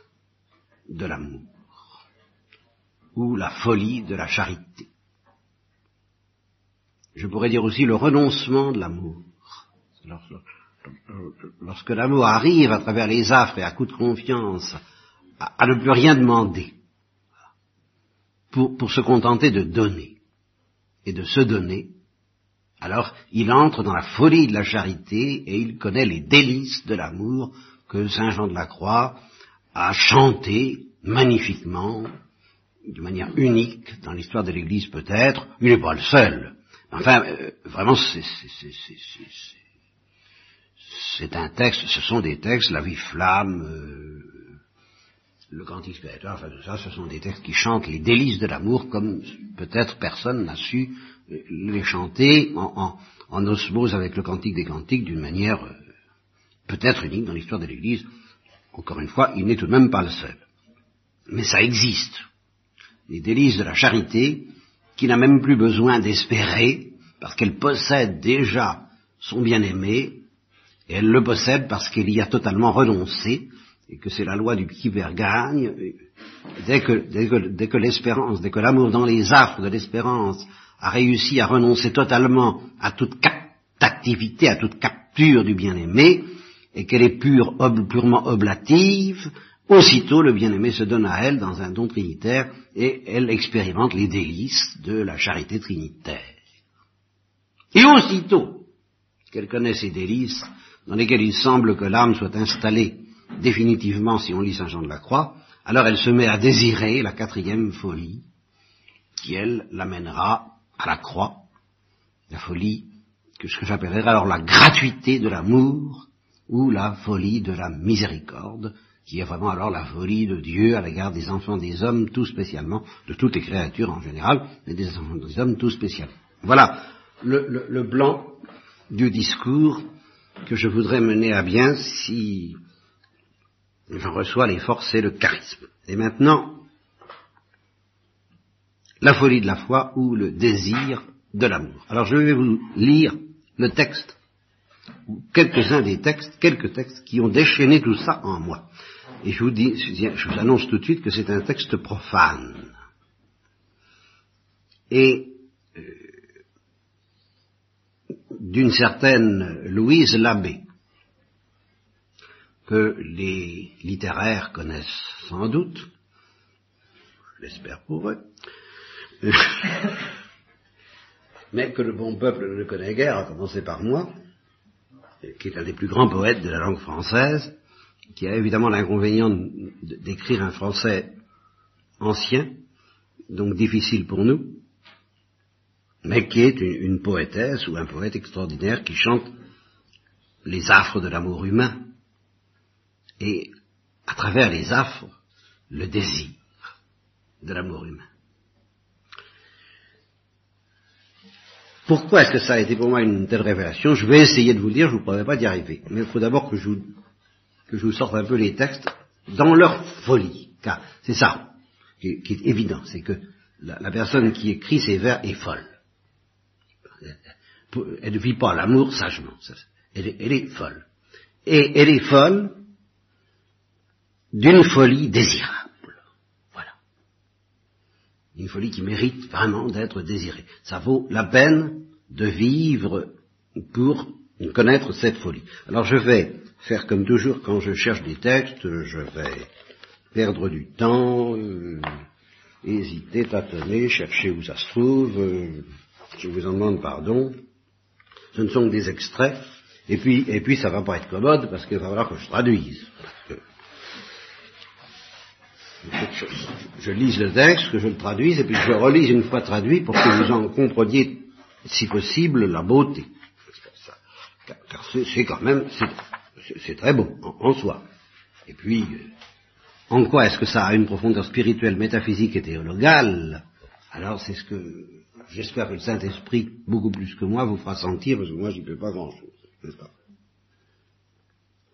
de l'amour, ou la folie de la charité. Je pourrais dire aussi le renoncement de l'amour. Lorsque l'amour arrive à travers les affres et à coup de confiance, à, ne plus rien demander, pour se contenter de donner et de se donner, alors il entre dans la folie de la charité et il connaît les délices de l'amour que Saint Jean de la Croix a chanté magnifiquement, de manière unique dans l'histoire de l'Église peut-être. Il n'est pas le seul. Enfin, euh, vraiment, c'est un texte, ce sont des textes, la vie flamme, euh, le cantique spirituel, enfin tout ça, ce sont des textes qui chantent les délices de l'amour comme peut-être personne n'a su les chanter en, osmose avec le cantique des cantiques d'une manière euh, peut-être unique dans l'histoire de l'Église. Encore une fois, il n'est tout de même pas le seul. Mais ça existe. Les délices de la charité, qui n'a même plus besoin d'espérer, parce qu'elle possède déjà son bien-aimé, et elle le possède parce qu'elle y a totalement renoncé, et que c'est la loi du qui gagne. Dès que, dès que, dès que l'espérance, dès que l'amour dans les affres de l'espérance a réussi à renoncer totalement à toute activité, à toute capture du bien-aimé, et qu'elle est pure, purement oblative, aussitôt le bien-aimé se donne à elle dans un don trinitaire et elle expérimente les délices de la charité trinitaire. Et aussitôt qu'elle connaît ces délices, dans lesquelles il semble que l'âme soit installée définitivement si on lit Saint Jean de la Croix, alors elle se met à désirer la quatrième folie, qui elle l'amènera à la croix, la folie, que j'appellerais alors la gratuité de l'amour, ou la folie de la miséricorde, qui est vraiment alors la folie de Dieu à l'égard des enfants des hommes, tout spécialement, de toutes les créatures en général, mais des enfants des hommes tout spécialement. Voilà le, le blanc du discours que je voudrais mener à bien si j'en reçois les forces et le charisme. Et maintenant, la folie de la foi ou le désir de l'amour. Alors je vais vous lire le texte, ou quelques-uns des textes, quelques textes qui ont déchaîné tout ça en moi. Et je vous dis, je vous annonce tout de suite que c'est un texte profane. Et euh, d'une certaine Louise Labbé, que les littéraires connaissent sans doute, je l'espère pour eux, [LAUGHS] mais que le bon peuple ne connaît guère, à commencer par moi, qui est un des plus grands poètes de la langue française, qui a évidemment l'inconvénient d'écrire un français ancien, donc difficile pour nous, mais qui est une, poétesse ou un poète extraordinaire qui chante les affres de l'amour humain, et à travers les affres, le désir de l'amour humain. Pourquoi est-ce que ça a été pour moi une telle révélation? Je vais essayer de vous le dire, je ne vous promets pas d'y arriver. Mais il faut d'abord que je, vous, que je vous sorte un peu les textes dans leur folie. Car c'est ça qui est, évident, c'est que la, personne qui écrit ces vers est folle. Elle ne vit pas l'amour sagement. Elle est, elle est folle. Et elle est folle d'une folie désirable. Une folie qui mérite vraiment d'être désirée. Ça vaut la peine de vivre pour connaître cette folie. Alors je vais faire comme toujours quand je cherche des textes, je vais perdre du temps, euh, hésiter, tâtonner, chercher où ça se trouve, euh, je vous en demande pardon. Ce ne sont que des extraits, et puis, et puis ça va pas être commode parce qu'il va falloir que je traduise je, je, lise le texte, que je le traduise, et puis je le relise une fois traduit pour que vous en compreniez, si possible, la beauté. Car, c'est quand même, c'est très beau en, soi. Et puis, euh, en quoi est-ce que ça a une profondeur spirituelle, métaphysique et théologale? Alors c'est ce que j'espère que le Saint-Esprit, beaucoup plus que moi, vous fera sentir, parce que moi j'y peux pas grand-chose.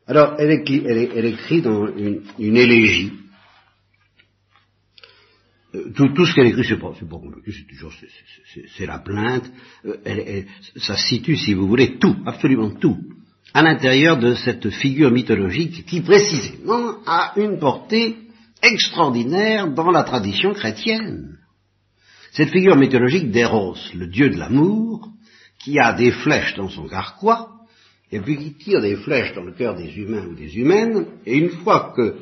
Alors, elle, écrit dans une, élégie. Euh, tout, ce qu'elle écrit, c'est pas, pas c'est toujours, c'est la plainte. Euh, ça situe, si vous voulez, tout, absolument tout, à l'intérieur de cette figure mythologique qui précisément a une portée extraordinaire dans la tradition chrétienne. Cette figure mythologique d'Eros, le dieu de l'amour, qui a des flèches dans son carquois, et puis qui tire des flèches dans le cœur des humains ou des humaines, et une fois que,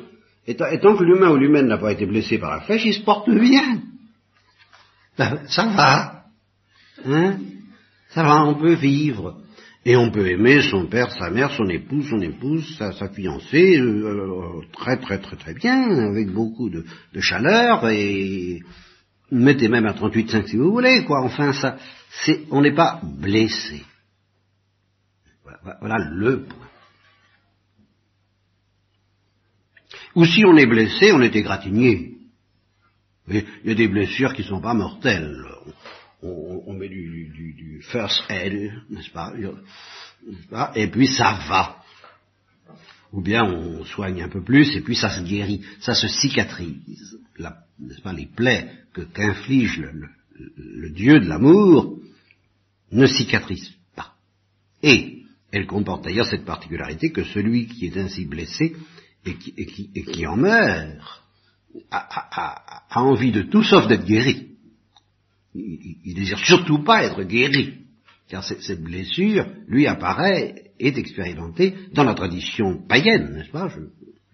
étant, que l'humain ou l'humaine n'a pas été blessé par la flèche, il se porte bien. Ben, ça va. Hein? Ça va, on peut vivre. Et on peut aimer son père, sa mère, son épouse, son épouse, sa, fiancée, euh, euh, très très très très bien, avec beaucoup de, chaleur, et mettez même à 38,5 si vous voulez, quoi. Enfin, ça, c'est, on n'est pas blessé. Voilà, voilà, le point. Ou si on est blessé, on est égratigné. Il y a des blessures qui ne sont pas mortelles on, met du, first aid, n'est-ce pas, Et puis ça va. Ou bien on soigne un peu plus et puis ça se guérit, ça se cicatrise. N'est-ce pas, les plaies que qu'inflige le, Dieu de l'amour ne cicatrisent pas. Et elle comporte d'ailleurs cette particularité que celui qui est ainsi blessé et qui, en meurt a envie de tout sauf d'être guéri il, il, désire surtout pas être guéri, car cette, blessure lui apparaît, est expérimentée dans la tradition païenne, n'est-ce pas,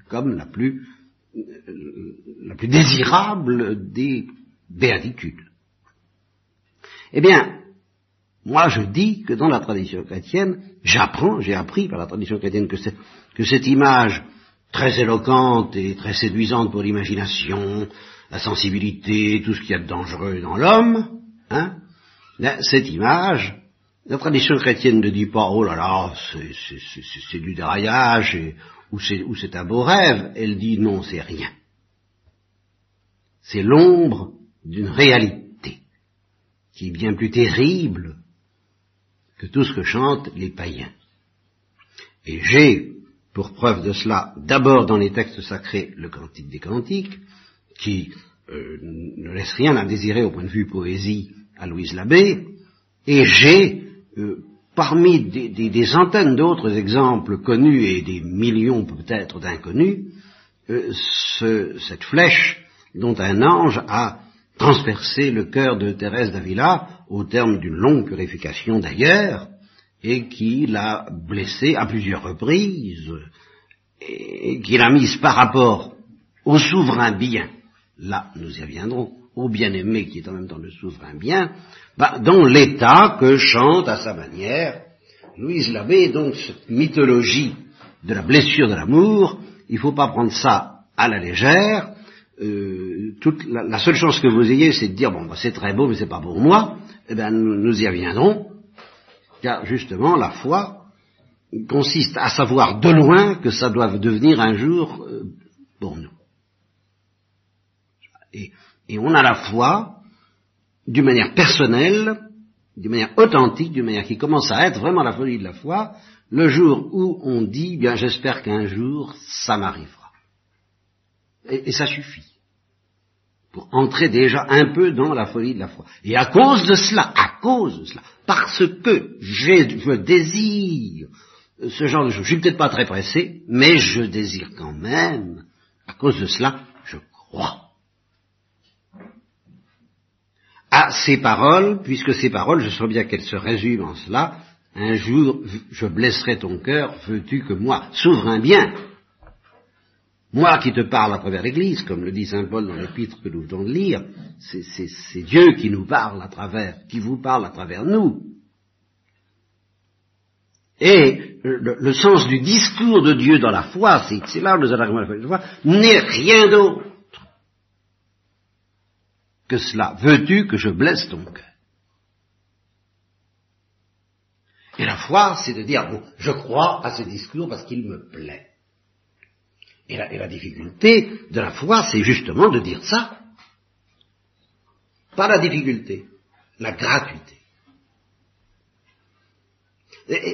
comme la plus, la plus désirable des béatitudes. Eh bien, moi je dis que dans la tradition chrétienne, j'apprends, j'ai appris par la tradition chrétienne que, que cette image très éloquente et très séduisante pour l'imagination, la sensibilité, tout ce qu'il y a de dangereux dans l'homme, hein, cette image, la tradition chrétienne ne dit pas, oh là là, c'est du déraillage, ou c'est un beau rêve, elle dit non, c'est rien. C'est l'ombre d'une réalité qui est bien plus terrible que tout ce que chantent les païens. Et j'ai, pour preuve de cela, d'abord dans les textes sacrés, le Cantique des Cantiques, qui euh, ne laisse rien à désirer au point de vue poésie à Louise Labbé, et j'ai, euh, parmi des, centaines d'autres exemples connus et des millions peut-être d'inconnus, euh, cette flèche dont un ange a transpercé le cœur de Thérèse d'Avila au terme d'une longue purification d'ailleurs, et qui l'a blessée à plusieurs reprises, et qui l'a mise par rapport au souverain bien. Là nous y reviendrons, au bien-aimé qui est en même temps le souverain bien, bah, dans l'état que chante à sa manière Louise Labbé, donc cette mythologie de la blessure de l'amour, il ne faut pas prendre ça à la légère, euh, toute, la, seule chance que vous ayez, c'est de dire, bon, bah, c'est très beau, mais c'est pas pour moi, eh bien, nous, y reviendrons, car justement, la foi consiste à savoir de loin que ça doit devenir un jour euh, pour nous. Et, on a la foi, d'une manière personnelle, d'une manière authentique, d'une manière qui commence à être vraiment la folie de la foi, le jour où on dit, bien j'espère qu'un jour ça m'arrivera. Et, ça suffit. Pour entrer déjà un peu dans la folie de la foi. Et à cause de cela, à cause de cela, parce que je désire ce genre de choses, je suis peut-être pas très pressé, mais je désire quand même, à cause de cela, je crois à ces paroles, puisque ces paroles, je sens bien qu'elles se résument en cela, un jour je blesserai ton cœur, veux-tu que moi, souverain bien, moi qui te parle à travers l'Église, comme le dit Saint Paul dans l'épître que nous venons de lire, c'est Dieu qui nous parle à travers, qui vous parle à travers nous. Et le, sens du discours de Dieu dans la foi, c'est là où nous allons la foi, n'est rien d'autre que cela. Veux-tu que je blesse ton cœur? Et la foi, c'est de dire, bon, je crois à ce discours parce qu'il me plaît. Et la, difficulté de la foi, c'est justement de dire ça. Pas la difficulté, la gratuité.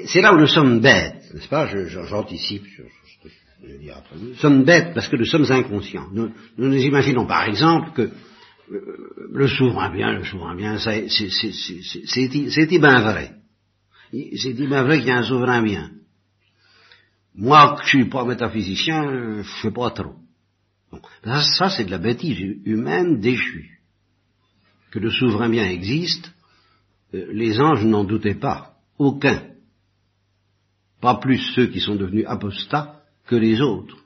C'est là où nous sommes bêtes, n'est-ce pas J'anticipe sur ce que je dire après. Nous sommes bêtes parce que nous sommes inconscients. Nous nous, imaginons par exemple que euh, le souverain bien, le souverain bien, c'est bien vrai. C'est bien vrai qu'il y a un souverain bien. Moi, je suis pas métaphysicien, je sais pas trop. ça, c'est de la bêtise humaine déchue. Que le souverain bien existe, euh, les anges n'en doutaient pas. Aucun. Pas plus ceux qui sont devenus apostats que les autres.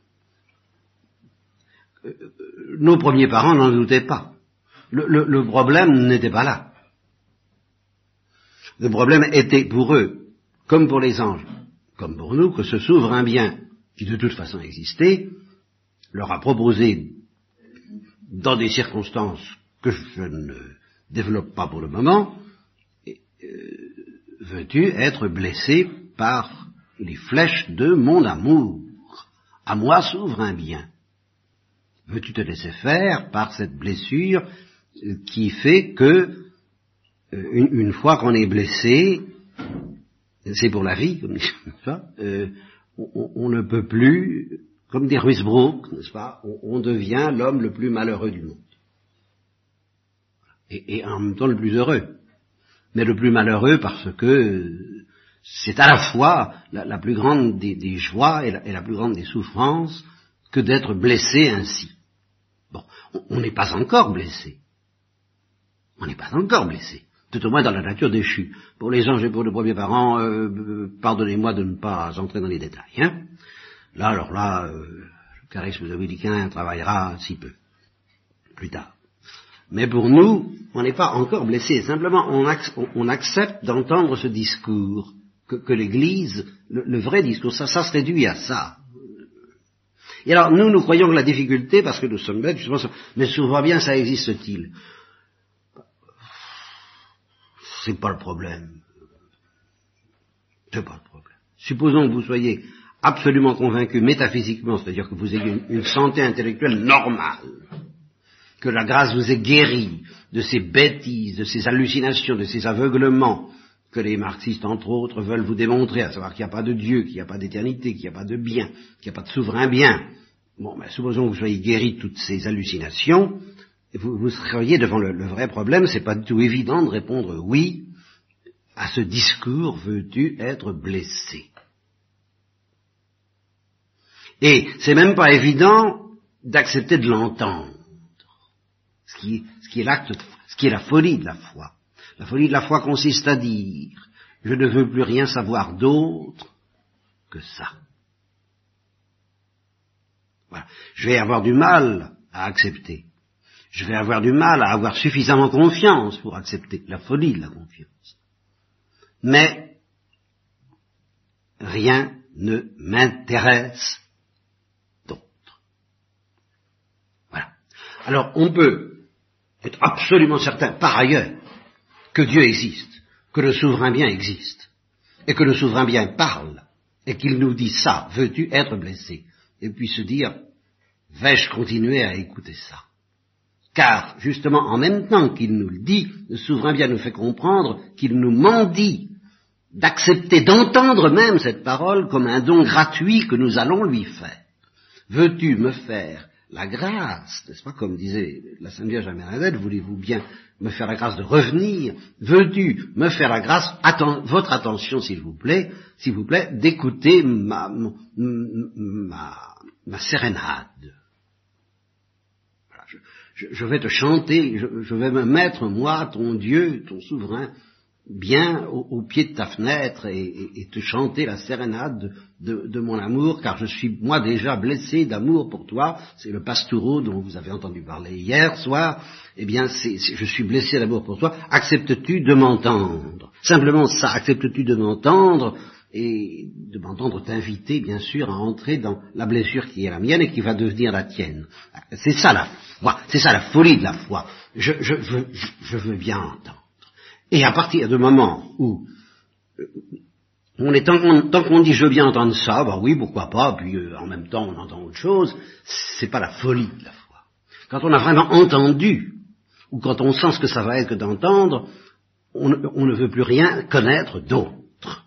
Euh, nos premiers parents n'en doutaient pas. Le, problème n'était pas là. Le problème était pour eux, comme pour les anges, comme pour nous, que ce souverain bien, qui de toute façon existait, leur a proposé, dans des circonstances que je ne développe pas pour le moment, euh, veux-tu être blessé par les flèches de mon amour? À moi souverain bien. Veux-tu te laisser faire par cette blessure qui fait que euh, une, fois qu'on est blessé, c'est pour la vie, comme [LAUGHS] euh, on, ne peut plus, comme dit Ruisbrook, n'est-ce pas, on, devient l'homme le plus malheureux du monde. Et, en même temps le plus heureux. Mais le plus malheureux parce que c'est à la fois la, plus grande des, joies et la, plus grande des souffrances que d'être blessé ainsi. Bon, on n'est pas encore blessé. On n'est pas encore blessé. Tout au moins dans la nature déchue. Pour les anges et pour les premiers parents, euh, euh, pardonnez-moi de ne pas entrer dans les détails. Hein. Là, alors là, euh, le charisme dominicain travaillera si peu. Plus tard. Mais pour nous, on n'est pas encore blessé. Simplement, on, accepte d'entendre ce discours, que, l'Église, le, vrai discours, ça, ça se réduit à ça. Et alors, nous, nous croyons que la difficulté, parce que nous sommes bêtes, justement, mais souvent bien, ça existe-t-il? C'est pas le problème. C'est pas le problème. Supposons que vous soyez absolument convaincu métaphysiquement, c'est-à-dire que vous ayez une, santé intellectuelle normale, que la grâce vous ait guéri de ces bêtises, de ces hallucinations, de ces aveuglements que les marxistes, entre autres, veulent vous démontrer, à savoir qu'il n'y a pas de Dieu, qu'il n'y a pas d'éternité, qu'il n'y a pas de bien, qu'il n'y a pas de souverain bien. Bon, ben, supposons que vous soyez guéri de toutes ces hallucinations, vous, vous seriez devant le, vrai problème, c'est pas du tout évident de répondre oui à ce discours veux-tu être blessé Et c'est même pas évident d'accepter de l'entendre, ce qui, ce qui est l'acte, ce qui est la folie de la foi. La folie de la foi consiste à dire je ne veux plus rien savoir d'autre que ça. Voilà. Je vais avoir du mal à accepter je vais avoir du mal à avoir suffisamment confiance pour accepter la folie de la confiance. Mais rien ne m'intéresse d'autre. Voilà. Alors on peut être absolument certain par ailleurs que Dieu existe, que le souverain bien existe, et que le souverain bien parle, et qu'il nous dit ça, veux-tu être blessé? Et puis se dire, vais-je continuer à écouter ça? Car, justement, en même temps qu'il nous le dit, le souverain bien nous fait comprendre qu'il nous mendie d'accepter, d'entendre même cette parole comme un don gratuit que nous allons lui faire. Veux-tu me faire la grâce, n'est-ce pas, comme disait la Sainte Vierge voulez-vous bien me faire la grâce de revenir? Veux-tu me faire la grâce, votre attention s'il vous plaît, s'il vous plaît, d'écouter ma sérénade? Je, vais te chanter, je, vais me mettre, moi, ton Dieu, ton souverain, bien au, pied de ta fenêtre et, te chanter la sérénade de, mon amour, car je suis moi déjà blessé d'amour pour toi. C'est le pastoureau dont vous avez entendu parler hier soir. Eh bien, je suis blessé d'amour pour toi. Acceptes-tu de m'entendre? Simplement ça, acceptes-tu de m'entendre? Et de m'entendre t'inviter, bien sûr, à entrer dans la blessure qui est la mienne et qui va devenir la tienne. C'est ça la foi, c'est ça la folie de la foi. Je, veux, je, veux, bien entendre. Et à partir du moment où euh, on est tant qu'on dit je veux bien entendre ça, bah oui, pourquoi pas, puis euh, en même temps on entend autre chose, c'est pas la folie de la foi. Quand on a vraiment entendu, ou quand on sent ce que ça va être que d'entendre, on, on ne veut plus rien connaître d'autre.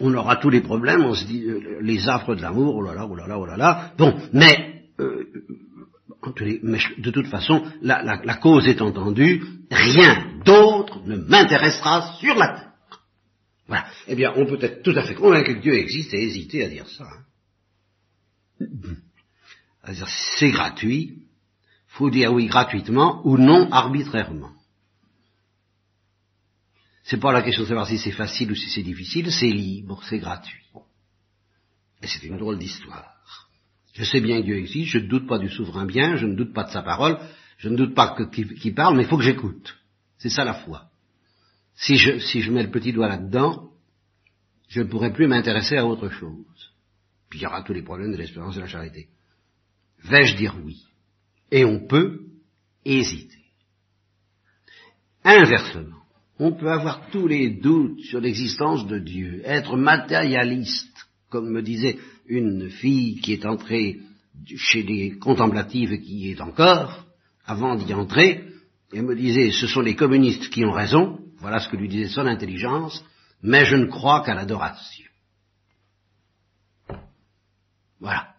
on, aura tous les problèmes, on se dit euh, les affres de l'amour, oh là là, oh là là, oh là là. Bon, mais, euh, de toute façon, la, la cause est entendue, rien d'autre ne m'intéressera sur la terre. Voilà. Eh bien, on peut être tout à fait convaincu que Dieu existe et hésiter à dire ça. Hein. C'est gratuit, faut dire oui gratuitement ou non arbitrairement. C'est pas la question de savoir si c'est facile ou si c'est difficile, c'est libre, c'est gratuit. Et c'est une drôle d'histoire. Je sais bien que Dieu existe, je ne doute pas du souverain bien, je ne doute pas de sa parole, je ne doute pas qu'il parle, mais il faut que j'écoute. C'est ça la foi. Si je, si je mets le petit doigt là-dedans, je ne pourrai plus m'intéresser à autre chose. Puis il y aura tous les problèmes de l'espérance et de la charité. Vais-je dire oui? Et on peut hésiter. Inversement, on peut avoir tous les doutes sur l'existence de Dieu, être matérialiste, comme me disait une fille qui est entrée chez les contemplatives et qui y est encore, avant d'y entrer, et me disait, ce sont les communistes qui ont raison, voilà ce que lui disait son intelligence, mais je ne crois qu'à l'adoration. Voilà.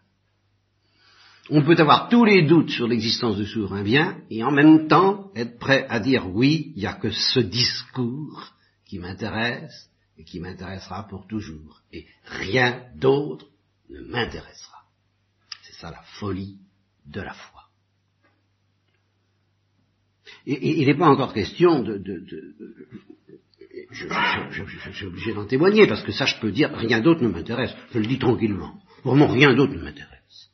On peut avoir tous les doutes sur l'existence du souverain bien, et en même temps être prêt à dire oui, il n'y a que ce discours qui m'intéresse et qui m'intéressera pour toujours, et rien d'autre ne m'intéressera. C'est ça la folie de la foi. Et, il n'est pas encore question de, je, suis obligé d'en témoigner, parce que ça je peux dire, rien d'autre ne m'intéresse. Je le dis tranquillement. Vraiment, rien d'autre ne m'intéresse.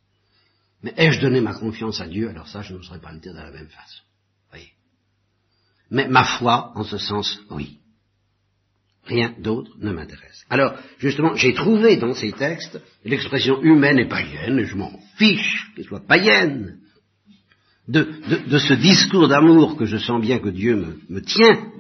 Mais ai-je donné ma confiance à Dieu? Alors ça, je ne saurais pas le dire de la même façon. Voyez. Mais ma foi, en ce sens, oui. Rien d'autre ne m'intéresse. Alors, justement, j'ai trouvé dans ces textes l'expression humaine et païenne, et je m'en fiche qu'elle soit païenne, de, de, ce discours d'amour que je sens bien que Dieu me, me tient,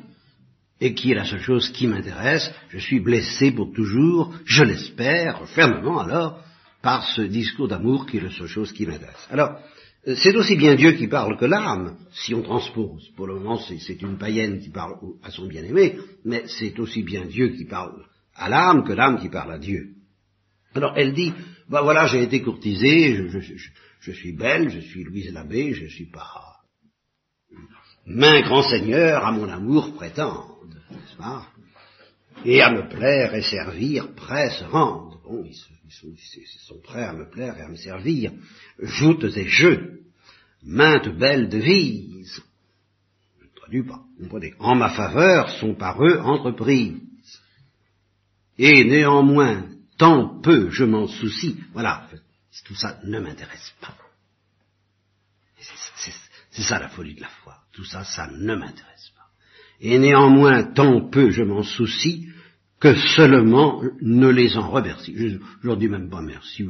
et qui est la seule chose qui m'intéresse, je suis blessé pour toujours, je l'espère, fermement alors, par ce discours d'amour qui est la seule chose qui m'intéresse. Alors, c'est aussi bien Dieu qui parle que l'âme, si on transpose. Pour le moment, c'est une païenne qui parle à son bien-aimé, mais c'est aussi bien Dieu qui parle à l'âme que l'âme qui parle à Dieu. Alors, elle dit, bah voilà, j'ai été courtisée, je, suis belle, je suis Louise Labbé, je suis pas main grand seigneur à mon amour prétendre, n'est-ce pas? Et à me plaire et servir, prêts se rendre. Bon, ils, sont, prêts à me plaire et à me servir. Joutes et jeux, maintes belles devises. Je ne traduis pas, comprenez. En ma faveur sont par eux entreprises. Et néanmoins, tant peu je m'en soucie, voilà, tout ça ne m'intéresse pas. C'est ça la folie de la foi. Tout ça, ça ne m'intéresse pas. Et néanmoins, tant peu je m'en soucie que seulement ne les en remercie. Je, leur dis même pas merci.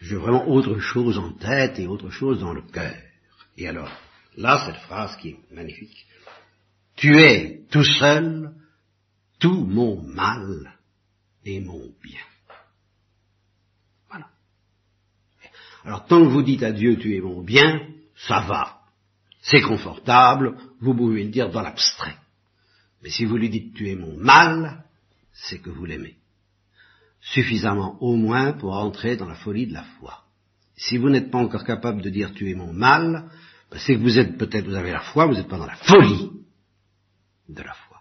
J'ai vraiment autre chose en tête et autre chose dans le cœur. Et alors, là, cette phrase qui est magnifique. Tu es tout seul tout mon mal et mon bien. Voilà. Alors, tant que vous dites à Dieu tu es mon bien, ça va. C'est confortable, vous pouvez le dire dans l'abstrait. Mais si vous lui dites tu es mon mal, c'est que vous l'aimez. Suffisamment au moins pour entrer dans la folie de la foi. Si vous n'êtes pas encore capable de dire tu es mon mal, ben, c'est que vous êtes peut-être, vous avez la foi, vous n'êtes pas dans la folie de la foi.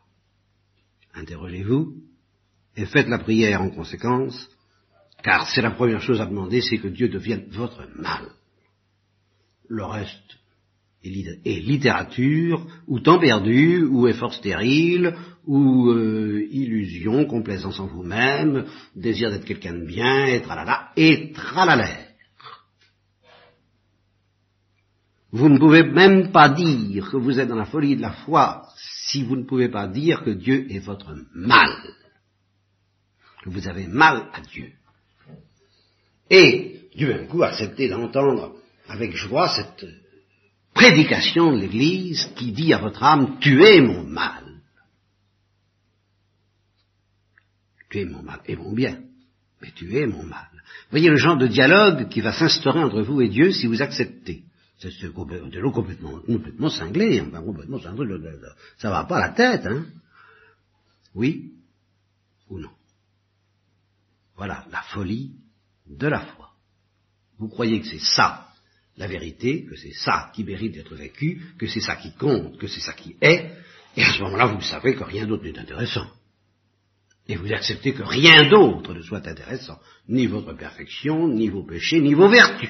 Interrogez-vous et faites la prière en conséquence, car c'est la première chose à demander, c'est que Dieu devienne votre mal. Le reste, et littérature, ou temps perdu, ou effort stérile, ou euh, illusion, complaisance en vous-même, désir d'être quelqu'un de bien, et tralala, et tralala. Vous ne pouvez même pas dire que vous êtes dans la folie de la foi si vous ne pouvez pas dire que Dieu est votre mal. Que vous avez mal à Dieu. Et, du même coup, acceptez d'entendre avec joie cette prédication de l'Église qui dit à votre âme, tu es mon mal. Tu es mon mal et mon bien, mais tu es mon mal. Voyez le genre de dialogue qui va s'instaurer entre vous et Dieu si vous acceptez. C'est complètement, complètement, complètement cinglé, complètement cinglé, ça va pas à la tête, hein Oui ou non? Voilà la folie de la foi. Vous croyez que c'est ça la vérité, que c'est ça qui mérite d'être vécu, que c'est ça qui compte, que c'est ça qui est, et à ce moment-là, vous savez que rien d'autre n'est intéressant. Et vous acceptez que rien d'autre ne soit intéressant, ni votre perfection, ni vos péchés, ni vos vertus,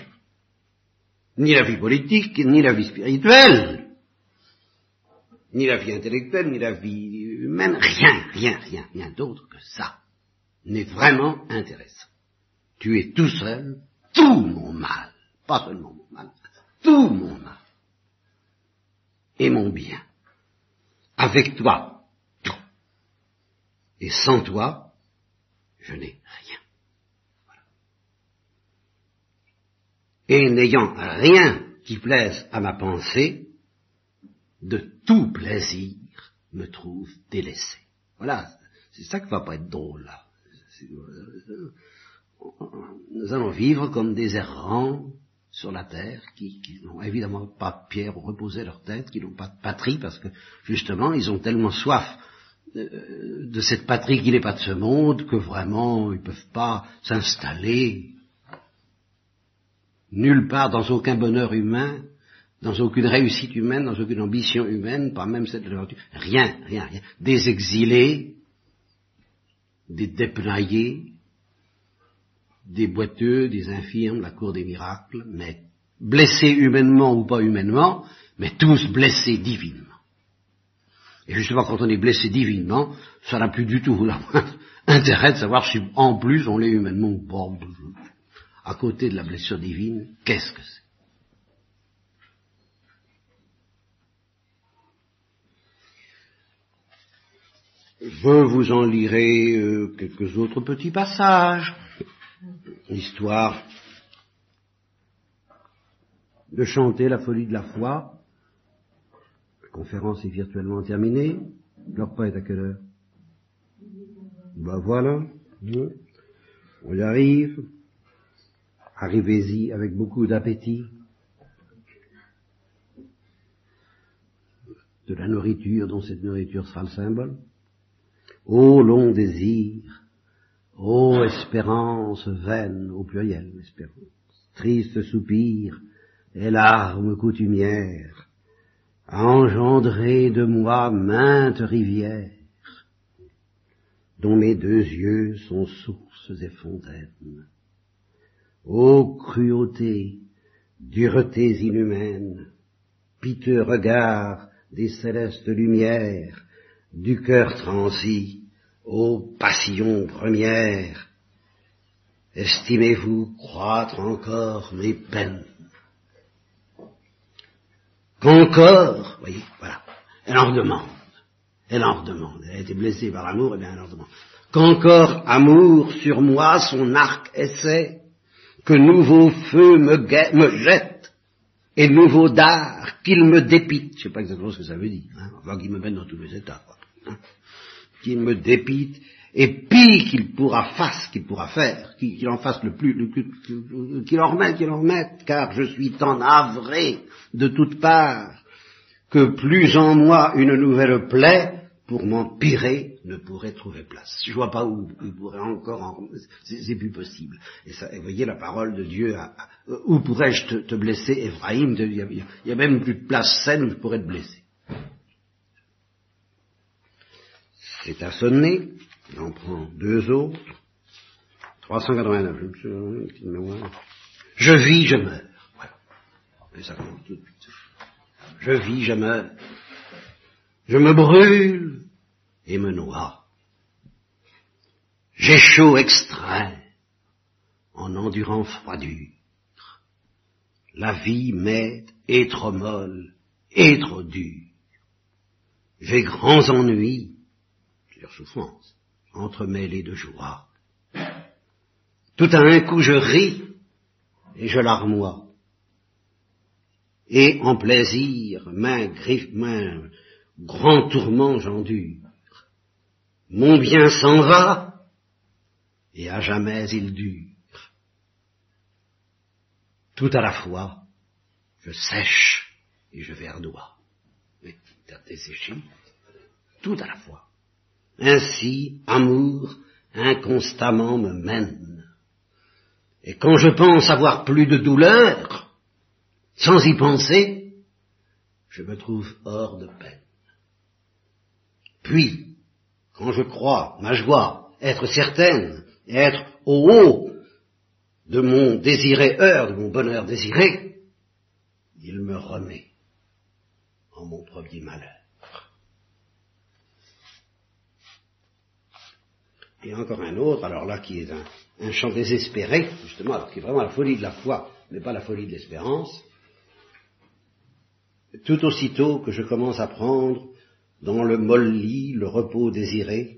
ni la vie politique, ni la vie spirituelle, ni la vie intellectuelle, ni la vie humaine, rien, rien, rien, rien d'autre que ça n'est vraiment intéressant. Tu es tout seul, tout mon mal, pas seulement tout mon mal, et mon bien. Avec toi, tout. Et sans toi, je n'ai rien. Et n'ayant rien qui plaise à ma pensée, de tout plaisir me trouve délaissé. Voilà, c'est ça qui va pas être drôle là. Nous allons vivre comme des errants sur la terre, qui, n'ont évidemment pas de pierre pour reposer leur tête, qui n'ont pas de patrie, parce que justement, ils ont tellement soif de, de cette patrie qui n'est pas de ce monde, que vraiment, ils ne peuvent pas s'installer nulle part, dans aucun bonheur humain, dans aucune réussite humaine, dans aucune ambition humaine, pas même cette vertu. Rien, rien, rien. Des exilés, des dépenaillés, des boiteux, des infirmes, la cour des miracles, mais blessés humainement ou pas humainement, mais tous blessés divinement. Et justement, quand on est blessé divinement, ça n'a plus du tout [LAUGHS] intérêt de savoir si en plus on l'est humainement ou pas. À côté de la blessure divine, qu'est-ce que c'est? Je vous en lirai euh, quelques autres petits passages histoire de chanter la folie de la foi. La conférence est virtuellement terminée. Leur est à quelle heure? Ben voilà. On y arrive. Arrivez-y avec beaucoup d'appétit. De la nourriture dont cette nourriture sera le symbole. Ô long désir Ô espérance vaine, au pluriel, espérance, triste soupir et larmes coutumières, engendré de moi maintes rivières, dont mes deux yeux sont sources et fontaines. Ô cruauté, duretés inhumaines, piteux regard des célestes lumières, du cœur transi, Ô passions premières, estimez-vous croître encore mes peines? Qu'encore, voyez, voilà, elle en redemande, elle en redemande, elle a été blessée par l'amour, et eh bien elle en redemande. Qu'encore amour sur moi son arc essaie, que nouveau feu me, jette, et nouveau dard qu'il me dépite. Je sais pas exactement ce que ça veut dire, hein, enfin qu'il me mette dans tous les états. Quoi, hein qu'il me dépite, et pis qu'il pourra faire, qu'il pourra faire, qu'il en fasse le plus, qu'il en remette, qu'il en remette, car je suis tant navré de toutes parts, que plus en moi une nouvelle plaie, pour m'empirer, ne pourrait trouver place. Je vois pas où il pourrait encore, en... c'est plus possible. Et, ça, vous voyez la parole de Dieu, où pourrais-je te, blesser, Ephraim Il y, a même plus de place saine où je pourrais te blesser. C'est à sonner, j'en prends deux autres, 389, je vis, je meurs. Voilà. Ça tout de suite. Je vis, je meurs. Je me brûle et me noie. J'ai chaud extrême en endurant froidure. La vie m'est et trop molle et trop dure. J'ai grands ennuis souffrance, entremêlée de joie. Tout à un coup je ris et je larmoie. Et en plaisir, main griffe, main, grand tourment j'endure. Mon bien s'en va, et à jamais il dure. Tout à la fois, je sèche et je verdois. T'as desséché, tout à la fois. Ainsi, amour, inconstamment me mène. Et quand je pense avoir plus de douleur, sans y penser, je me trouve hors de peine. Puis, quand je crois, ma joie, être certaine, être au haut de mon désiré heure, de mon bonheur désiré, il me remet en mon premier malheur. Et encore un autre, alors là qui est un, chant désespéré, justement, alors qui est vraiment la folie de la foi, mais pas la folie de l'espérance, tout aussitôt que je commence à prendre dans le molli le repos désiré,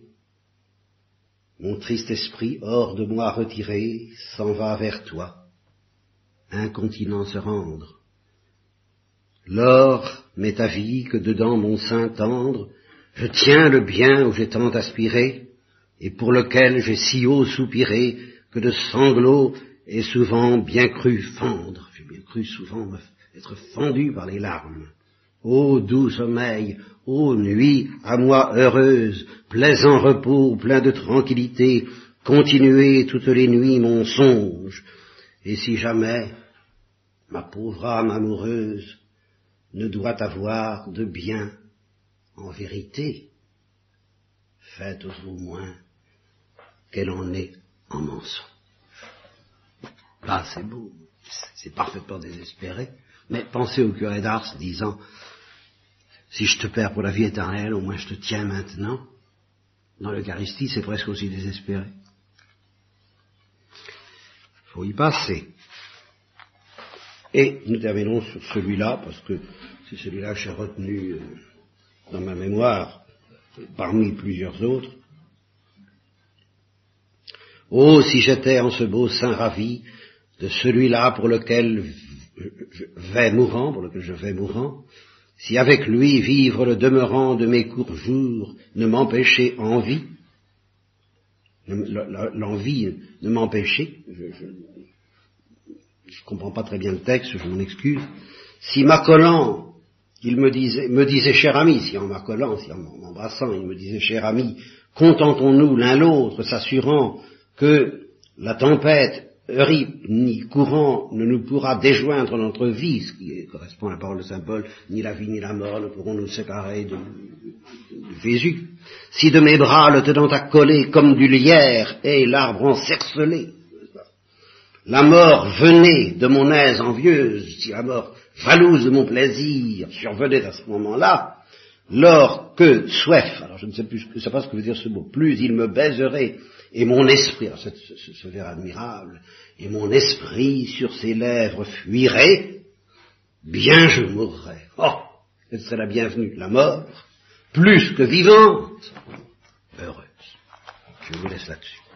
mon triste esprit, hors de moi retiré, s'en va vers toi, incontinent se rendre. L'or m'est avis que dedans mon sein tendre, je tiens le bien où j'ai tant aspiré, et pour lequel j'ai si haut soupiré, que de sanglots et souvent bien cru fendre, j'ai bien cru souvent être fendu par les larmes. Ô doux sommeil, ô nuit à moi heureuse, plaisant repos, plein de tranquillité, continuez toutes les nuits mon songe, et si jamais ma pauvre âme amoureuse ne doit avoir de bien en vérité, faites au moins qu'elle en ait en mensonge. Là, c'est beau, c'est parfaitement désespéré, mais pensez au curé d'Ars disant si je te perds pour la vie éternelle, au moins je te tiens maintenant. Dans l'Eucharistie, c'est presque aussi désespéré. Il faut y passer. Et nous terminons sur celui-là, parce que c'est celui-là que j'ai retenu euh, dans ma mémoire, parmi plusieurs autres. Oh, si j'étais en ce beau sein ravi de celui-là pour lequel je vais mourant, pour lequel je vais mourant, si avec lui vivre le demeurant de mes courts jours ne m'empêchait envie, l'envie ne m'empêchait, je, ne comprends pas très bien le texte, je m'en excuse, si m'accolant, il me disait, me disait cher ami, si en m'accolant, si en m'embrassant, il me disait cher ami, contentons-nous l'un l'autre, s'assurant que la tempête ni courant ne nous pourra déjoindre notre vie, ce qui correspond à la parole de Saint Paul, ni la vie ni la mort ne pourront nous séparer de, Jésus. Si de mes bras le tenant coller comme du lierre et l'arbre encercelé, la mort venait de mon aise envieuse, si la mort jalouse de mon plaisir survenait à ce moment-là, lors que soif, alors je ne sais plus, je ne sais pas ce que veut dire ce mot, plus il me baiserait et mon esprit, alors ce, ce, vers admirable, et mon esprit sur ses lèvres fuirait, bien je mourrais. Oh, ce serait la bienvenue, la mort, plus que vivante, heureuse. Je vous laisse là-dessus.